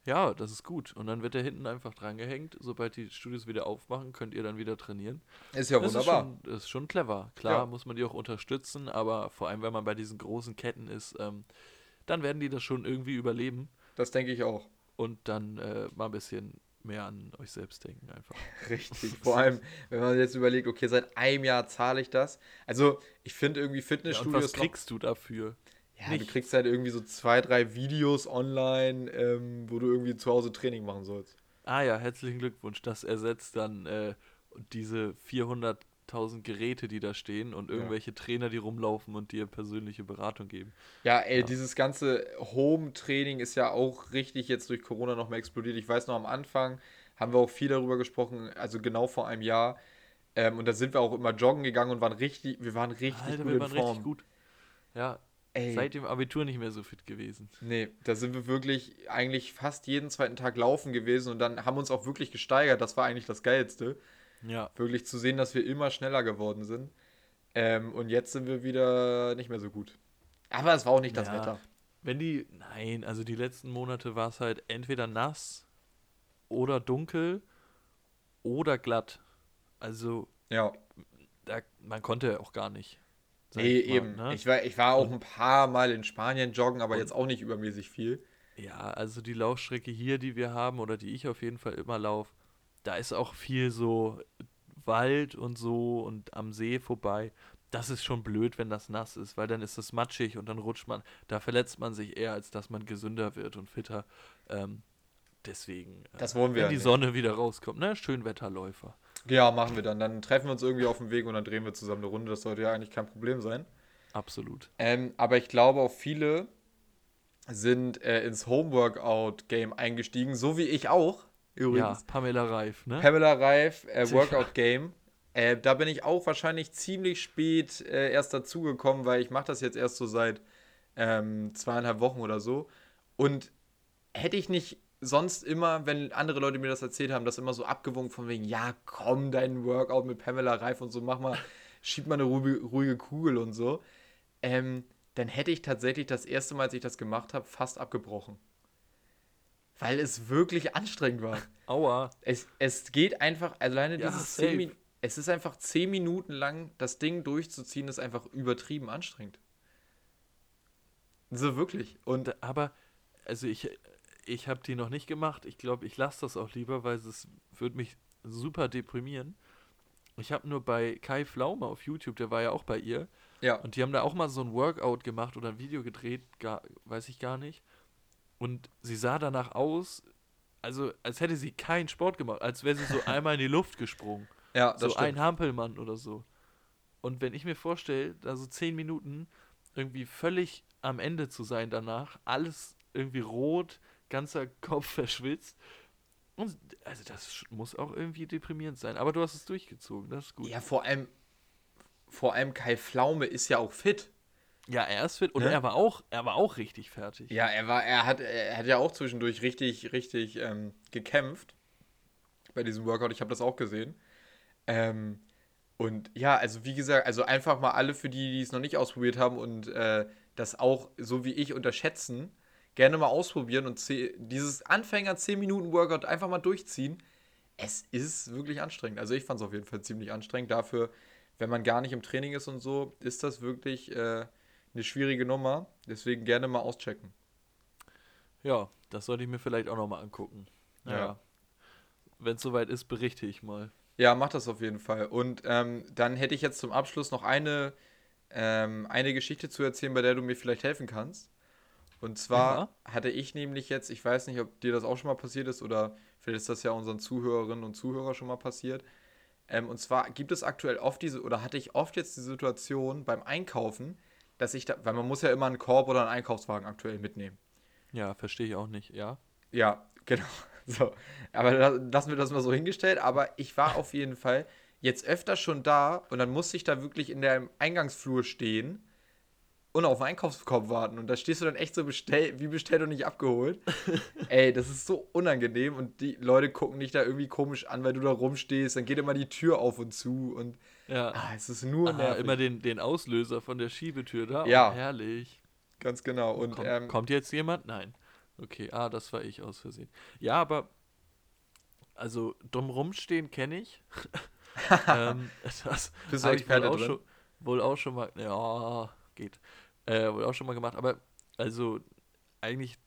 Ja, das ist gut. Und dann wird der hinten einfach drangehängt. Sobald die Studios wieder aufmachen, könnt ihr dann wieder trainieren. Ist ja Das ist wunderbar. schon, das ist schon clever. Klar Ja. muss man die auch unterstützen, aber vor allem, wenn man bei diesen großen Ketten ist, ähm, dann werden die das schon irgendwie überleben Das denke ich auch. und dann äh, mal ein bisschen mehr an euch selbst denken einfach. Richtig. Vor allem, wenn man jetzt überlegt, okay, seit einem Jahr zahle ich das. Also, ich finde irgendwie Ja, und Fitnessstudios. was kriegst du dafür? Ja, du nichts? kriegst halt irgendwie so zwei, drei Videos online, ähm, wo du irgendwie zu Hause Training machen sollst. Ah ja, herzlichen Glückwunsch. Das ersetzt dann äh, diese 400.000 Geräte, die da stehen und irgendwelche Trainer, die rumlaufen und dir persönliche Beratung geben. Ja, ey, Ja. dieses ganze Home-Training ist ja auch richtig jetzt durch Corona nochmal explodiert. Ich weiß noch, am Anfang haben wir auch viel darüber gesprochen, also genau vor einem Jahr. Ähm, und da sind wir auch immer joggen gegangen und waren richtig, wir waren richtig Alter, gut wir in waren Form. richtig gut. Ja, Ey, seit dem Abitur nicht mehr so fit gewesen. nee, da sind wir wirklich eigentlich fast jeden zweiten Tag laufen gewesen und dann haben uns auch wirklich gesteigert. Das war eigentlich das Geilste. Ja. Wirklich zu sehen, dass wir immer schneller geworden sind. Ähm, und jetzt sind wir wieder nicht mehr so gut. Aber es war auch nicht das Ja. Wetter. Wenn die, nein, also die letzten Monate war es halt entweder nass oder dunkel oder glatt. Also Ja. da, man konnte auch gar nicht. Nee, ich mal, eben. ne? Ich, war, ich war auch ein paar Mal in Spanien joggen, aber jetzt auch nicht übermäßig viel. Ja, also die Laufstrecke hier, die wir haben, oder die ich auf jeden Fall immer laufe, da ist auch viel so Wald und so und am See vorbei. Das ist schon blöd, wenn das nass ist, weil dann ist es matschig und dann rutscht man. Da verletzt man sich eher, als dass man gesünder wird und fitter. Ähm, deswegen, äh, Das wollen wir wenn ja die nicht. Sonne wieder rauskommt, ne? Schönwetterläufer. Ja, machen wir dann. Dann treffen wir uns irgendwie auf dem Weg und dann drehen wir zusammen eine Runde. Das sollte ja eigentlich kein Problem sein. Absolut. Ähm, aber ich glaube auch viele sind äh, ins Homeworkout-Game eingestiegen, so wie ich auch. Ja, Übrigens. Pamela Reif, ne? Pamela Reif, äh. Workout-Game. Äh, da bin ich auch wahrscheinlich ziemlich spät äh, erst dazugekommen, weil ich mache das jetzt erst so seit ähm, zweieinhalb Wochen oder so. Und hätte ich nicht sonst immer, wenn andere Leute mir das erzählt haben, das immer so abgewunken von wegen, ja, komm, dein Workout mit Pamela Reif und so, mach mal, schieb mal eine ruhige, ruhige Kugel und so, ähm, dann hätte ich tatsächlich das erste Mal, als ich das gemacht habe, fast abgebrochen. Weil es wirklich anstrengend war. Aua. Es, es geht einfach, alleine Ja, dieses safe. 10 Minuten, es ist einfach 10 Minuten lang, das Ding durchzuziehen, ist einfach übertrieben anstrengend. So wirklich. Und, aber, also ich, ich habe die noch nicht gemacht. Ich glaube, ich lasse das auch lieber, weil es würde mich super deprimieren. Ich habe nur bei Kai Pflaume auf YouTube, der war ja auch bei ihr, ja, und die haben da auch mal so ein Workout gemacht oder ein Video gedreht, gar, weiß ich gar nicht. Und sie sah danach aus, also als hätte sie keinen Sport gemacht, als wäre sie so einmal in die Luft gesprungen. ja, das so stimmt. ein Hampelmann oder so. Und wenn ich mir vorstelle, da so zehn Minuten irgendwie völlig am Ende zu sein danach, alles irgendwie rot, ganzer Kopf verschwitzt. Und, also das muss auch irgendwie deprimierend sein. Aber du hast es durchgezogen, das ist gut. Ja, vor allem, vor allem Kai Pflaume ist ja auch fit. Ja, er ist fit und Ne? er war auch, er war auch richtig fertig. Ja, er war, er hat, er hat ja auch zwischendurch richtig, richtig ähm, gekämpft bei diesem Workout. Ich habe das auch gesehen. Ähm, und ja, also wie gesagt, also einfach mal alle für die, die es noch nicht ausprobiert haben und äh, das auch so wie ich unterschätzen, gerne mal ausprobieren und dieses Anfänger 10 Minuten Workout einfach mal durchziehen. Es ist wirklich anstrengend. Also ich fand es auf jeden Fall ziemlich anstrengend. Dafür, wenn man gar nicht im Training ist und so, ist das wirklich äh, eine schwierige Nummer. Deswegen gerne mal auschecken. Ja, das sollte ich mir vielleicht auch nochmal angucken. Naja. Ja. Wenn es soweit ist, berichte ich mal. Ja, mach das auf jeden Fall. Und ähm, dann hätte ich jetzt zum Abschluss noch eine, ähm, eine Geschichte zu erzählen, bei der du mir vielleicht helfen kannst. Und zwar hatte ich nämlich jetzt, ich weiß nicht, ob dir das auch schon mal passiert ist oder vielleicht ist das ja unseren Zuhörerinnen und Zuhörern schon mal passiert. Ähm, und zwar gibt es aktuell oft diese, oder hatte ich oft jetzt die Situation beim Einkaufen, dass ich da, weil man muss ja immer einen Korb oder einen Einkaufswagen aktuell mitnehmen. Ja, verstehe ich auch nicht, ja. Ja, genau. So. Aber la- lassen wir das mal so hingestellt. Aber ich war auf jeden Fall jetzt öfter schon da und dann musste ich da wirklich in der Eingangsflur stehen und auf den Einkaufskorb warten. Und da stehst du dann echt so bestell, wie bestellt und nicht abgeholt. Ey, das ist so unangenehm und die Leute gucken dich da irgendwie komisch an, weil du da rumstehst. Dann geht immer die Tür auf und zu und Ja. ah, es ist nur nervig. immer den, den Auslöser von der Schiebetür da. Ja. Oh, herrlich. Ganz genau. Und Komm, ähm, kommt jetzt jemand? Nein. Okay, ah, das war ich aus Versehen. Ja, aber also dumm rumstehen kenne ich. ähm, das Bist du ich wohl Experte auch, schon, wohl auch schon mal. Ja, geht. Äh, wohl auch schon mal gemacht. Aber also eigentlich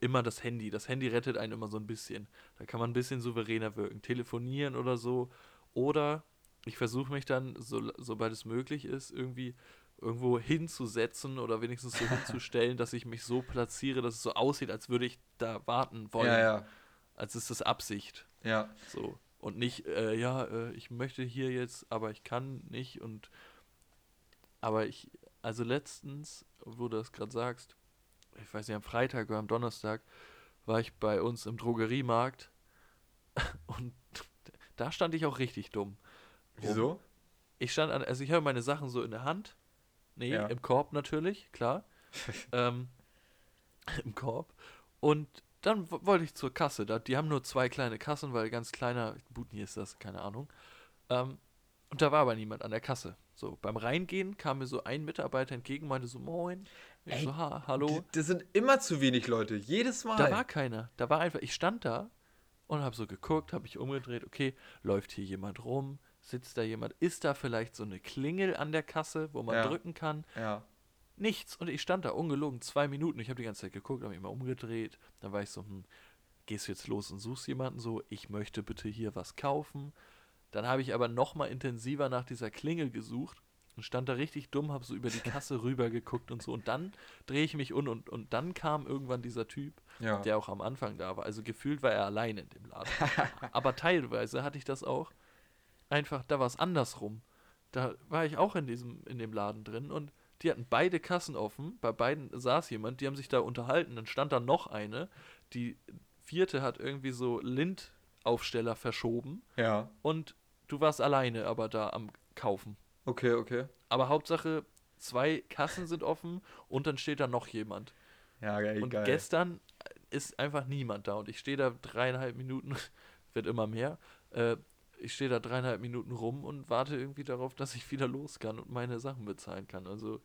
immer das Handy. Das Handy rettet einen immer so ein bisschen. Da kann man ein bisschen souveräner wirken. Telefonieren oder so. Oder ich versuche mich dann, so, sobald es möglich ist, irgendwie irgendwo hinzusetzen oder wenigstens so hinzustellen, dass ich mich so platziere, dass es so aussieht, als würde ich da warten wollen. ja, ja, Als ist das Absicht. ja. So. Und nicht, äh, ja, äh, ich möchte hier jetzt, aber ich kann nicht und aber ich, also letztens, wo du das gerade sagst, ich weiß nicht, am Freitag oder am Donnerstag war ich bei uns im Drogeriemarkt und da stand ich auch richtig dumm. Wieso? Ich stand an, also ich habe meine Sachen so in der Hand. Nee, Ja. im Korb natürlich, klar. ähm, Im Korb. Und dann wollte ich zur Kasse. Da, die haben nur zwei kleine Kassen, weil ganz kleiner, Butni ist das, keine Ahnung. Ähm, und da war aber niemand an der Kasse. So, beim Reingehen kam mir so ein Mitarbeiter entgegen, meinte so, moin. Ich Ey, so, ha, hallo. Das sind immer zu wenig Leute. Jedes Mal. Da war keiner. Da war einfach, ich stand da und habe so geguckt, habe mich umgedreht, okay, läuft hier jemand rum? Sitzt da jemand? Ist da vielleicht so eine Klingel an der Kasse, wo man Ja. drücken kann? ja. nichts. Und ich stand da ungelogen zwei Minuten. Ich habe die ganze Zeit geguckt, habe mich mal umgedreht. Dann war ich so, hm, gehst du jetzt los und suchst jemanden so, ich möchte bitte hier was kaufen. Dann habe ich aber noch mal intensiver nach dieser Klingel gesucht und stand da richtig dumm, habe so über die Kasse rüber geguckt und so. Und dann drehe ich mich um und, und dann kam irgendwann dieser Typ, Ja. der auch am Anfang da war. Also gefühlt war er alleine in dem Laden. aber teilweise hatte ich das auch einfach, da war es andersrum. Da war ich auch in diesem, in dem Laden drin und die hatten beide Kassen offen, bei beiden saß jemand, die haben sich da unterhalten, dann stand da noch eine, die vierte hat irgendwie so Lindaufsteller verschoben Ja. und du warst alleine aber da am Kaufen. Okay, okay. Aber Hauptsache, zwei Kassen sind offen und dann steht da noch jemand. Ja, geil. Und geil. gestern ist einfach niemand da und ich stehe da dreieinhalb Minuten, wird immer mehr, äh, ich stehe da dreieinhalb Minuten rum und warte irgendwie darauf, dass ich wieder los kann und meine Sachen bezahlen kann. Also,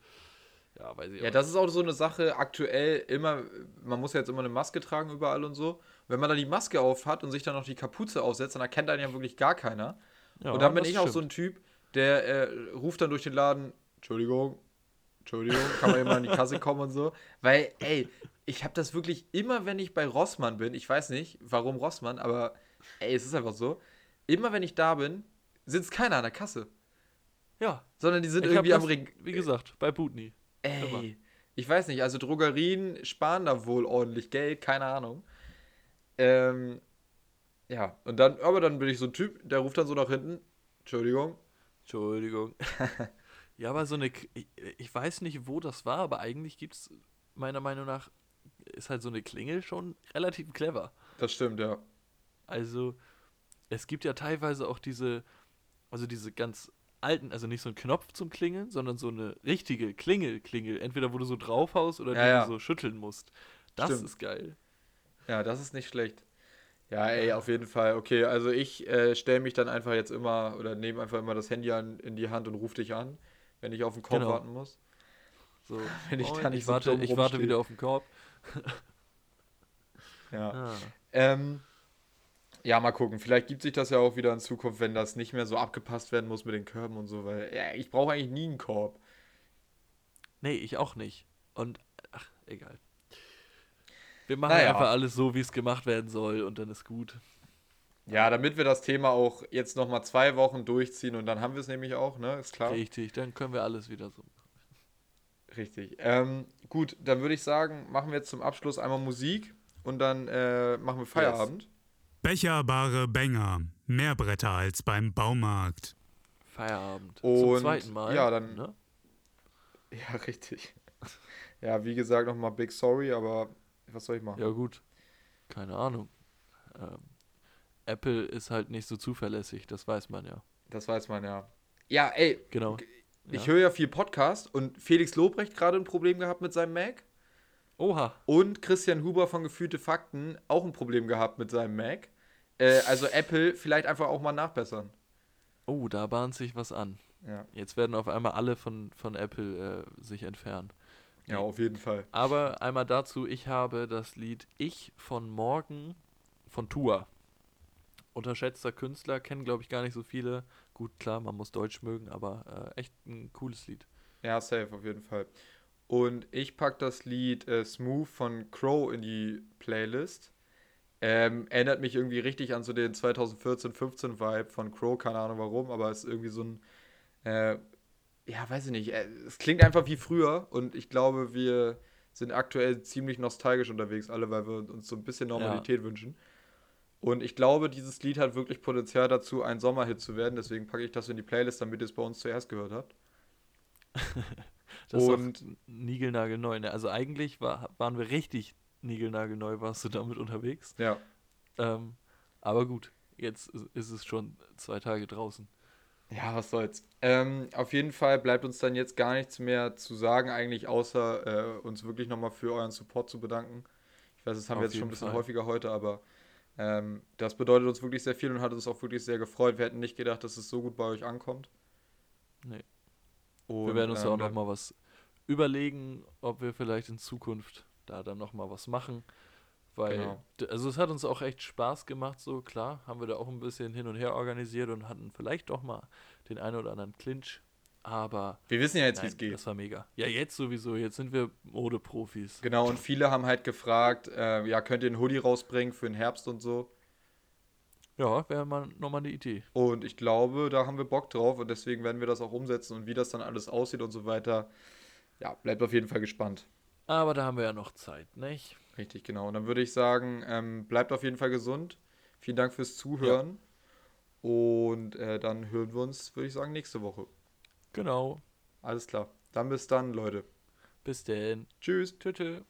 ja, weiß ich Ja, auch das ist auch so eine Sache aktuell immer, man muss ja jetzt immer eine Maske tragen überall und so. Wenn man dann die Maske auf hat und sich dann noch die Kapuze aufsetzt, dann erkennt einen ja wirklich gar keiner. Ja, und dann bin ich auch so stimmt. ein Typ, der äh, ruft dann durch den Laden, Entschuldigung, Entschuldigung, kann man hier mal in die Kasse kommen und so. Weil, ey, ich habe das wirklich immer, wenn ich bei Rossmann bin, ich weiß nicht, warum Rossmann, aber ey, es ist einfach so, immer wenn ich da bin, sitzt keiner an der Kasse, Ja, sondern die sind ich irgendwie am Ring. wie gesagt, bei Butni. Immer. Ey, ich weiß nicht, also Drogerien sparen da wohl ordentlich Geld, keine Ahnung. Ähm, ja, und dann, aber dann bin ich so ein Typ, der ruft dann so nach hinten, Entschuldigung, Entschuldigung. ja, aber so eine, ich, ich weiß nicht, wo das war, aber eigentlich gibt es, meiner Meinung nach, ist halt so eine Klingel schon relativ clever. das stimmt, ja. Also, es gibt ja teilweise auch diese, also diese ganz alten, also nicht so ein Knopf zum Klingeln, sondern so eine richtige Klingel-Klingel. Entweder wo du so draufhaust oder Ja, die ja. du so schütteln musst. Das Stimmt. ist geil. Ja, das ist nicht schlecht. Ja, ey, auf jeden Fall. Okay, also ich äh, stelle mich dann einfach jetzt immer oder nehme einfach immer das Handy an, in die Hand und rufe dich an, wenn ich auf den Korb Genau. warten muss. So, Wenn ich moin, da nicht ich so warte, dumm ich warte wieder auf den Korb. Ja. Ah. Ähm, ja, mal gucken. Vielleicht gibt sich das ja auch wieder in Zukunft, wenn das nicht mehr so abgepasst werden muss mit den Körben und so, weil ja, ich brauche eigentlich nie einen Korb. Nee, ich auch nicht. Und, ach, egal. Wir machen Naja. einfach alles so, wie es gemacht werden soll und dann ist gut. Ja, damit wir das Thema auch jetzt nochmal zwei Wochen durchziehen und dann haben wir es nämlich auch, ne? Ist klar. Richtig, dann können wir alles wieder so. Richtig. Ähm, gut, dann würde ich sagen, machen wir jetzt zum Abschluss einmal Musik und dann äh, machen wir Feierabend. Becherbare Bänger. Mehr Bretter als beim Baumarkt. Feierabend. Und, Zum zweiten Mal. ja, dann- Ne? Ja, richtig. Ja, wie gesagt, nochmal Big Sorry, aber was soll ich machen? Ja, gut. Keine Ahnung. Ähm, Apple ist halt nicht so zuverlässig, das weiß man ja. Das weiß man ja. Ja, ey, Genau. ich Ja. höre ja viel Podcast und Felix Lobrecht gerade ein Problem gehabt mit seinem Mac. Oha. Und Christian Huber von Gefühlte Fakten auch ein Problem gehabt mit seinem Mac. Äh, also Apple vielleicht einfach auch mal nachbessern. Oh, da bahnt sich was an. Ja, Jetzt werden auf einmal alle von, von Apple äh, sich entfernen. Ja auf jeden Fall. Aber einmal dazu, ich habe das Lied Ich von Morgen von Tua. Unterschätzter Künstler, kennen glaube ich gar nicht so viele. Gut, klar, man muss Deutsch mögen, aber äh, echt ein cooles Lied. Ja, safe, auf jeden Fall. Und ich packe das Lied äh, Smooth von Crow in die Playlist. Ähm, erinnert mich irgendwie richtig an so den 2014-15-Vibe von Crow, keine Ahnung warum, aber es ist irgendwie so ein, äh, ja, weiß ich nicht, äh, es klingt einfach wie früher und ich glaube, wir sind aktuell ziemlich nostalgisch unterwegs, alle, weil wir uns so ein bisschen Normalität wünschen. Und ich glaube, dieses Lied hat wirklich Potenzial dazu, ein Sommerhit zu werden, deswegen packe ich das in die Playlist, damit ihr es bei uns zuerst gehört habt. Das Und- ist niegelnagelneu. Ne? Also eigentlich war, waren wir richtig niegelnagelneu, warst du damit unterwegs. Ja. Ähm, aber gut, jetzt ist es schon zwei Tage draußen. Ja, was soll's. Ähm, auf jeden Fall bleibt uns dann jetzt gar nichts mehr zu sagen, eigentlich, außer äh, uns wirklich nochmal für euren Support zu bedanken. Ich weiß, das haben wir Auf jetzt schon ein bisschen Fall. häufiger heute, aber ähm, das bedeutet uns wirklich sehr viel und hat uns auch wirklich sehr gefreut. Wir hätten nicht gedacht, dass es so gut bei euch ankommt. Nee. Und, wir werden uns ja ähm, auch nochmal was überlegen, ob wir vielleicht in Zukunft da dann nochmal was machen. Weil, Genau. also es hat uns auch echt Spaß gemacht, so klar, haben wir da auch ein bisschen hin und her organisiert und hatten vielleicht doch mal den einen oder anderen Clinch Aber Wir wissen ja jetzt, wie es geht. das war mega. Ja, jetzt sowieso. Jetzt sind wir Modeprofis. Genau, und viele haben halt gefragt, äh, ja, könnt ihr einen Hoodie rausbringen für den Herbst und so. Ja, wäre mal nochmal eine Idee. Und ich glaube, da haben wir Bock drauf und deswegen werden wir das auch umsetzen und wie das dann alles aussieht und so weiter. Ja, bleibt auf jeden Fall gespannt. Aber da haben wir ja noch Zeit, nicht? Richtig, genau. Und dann würde ich sagen, ähm, bleibt auf jeden Fall gesund. Vielen Dank fürs Zuhören. Und äh, dann hören wir uns, würde ich sagen, nächste Woche. Genau. Alles klar. Dann bis dann, Leute. Bis denn. Tschüss. Tschüss.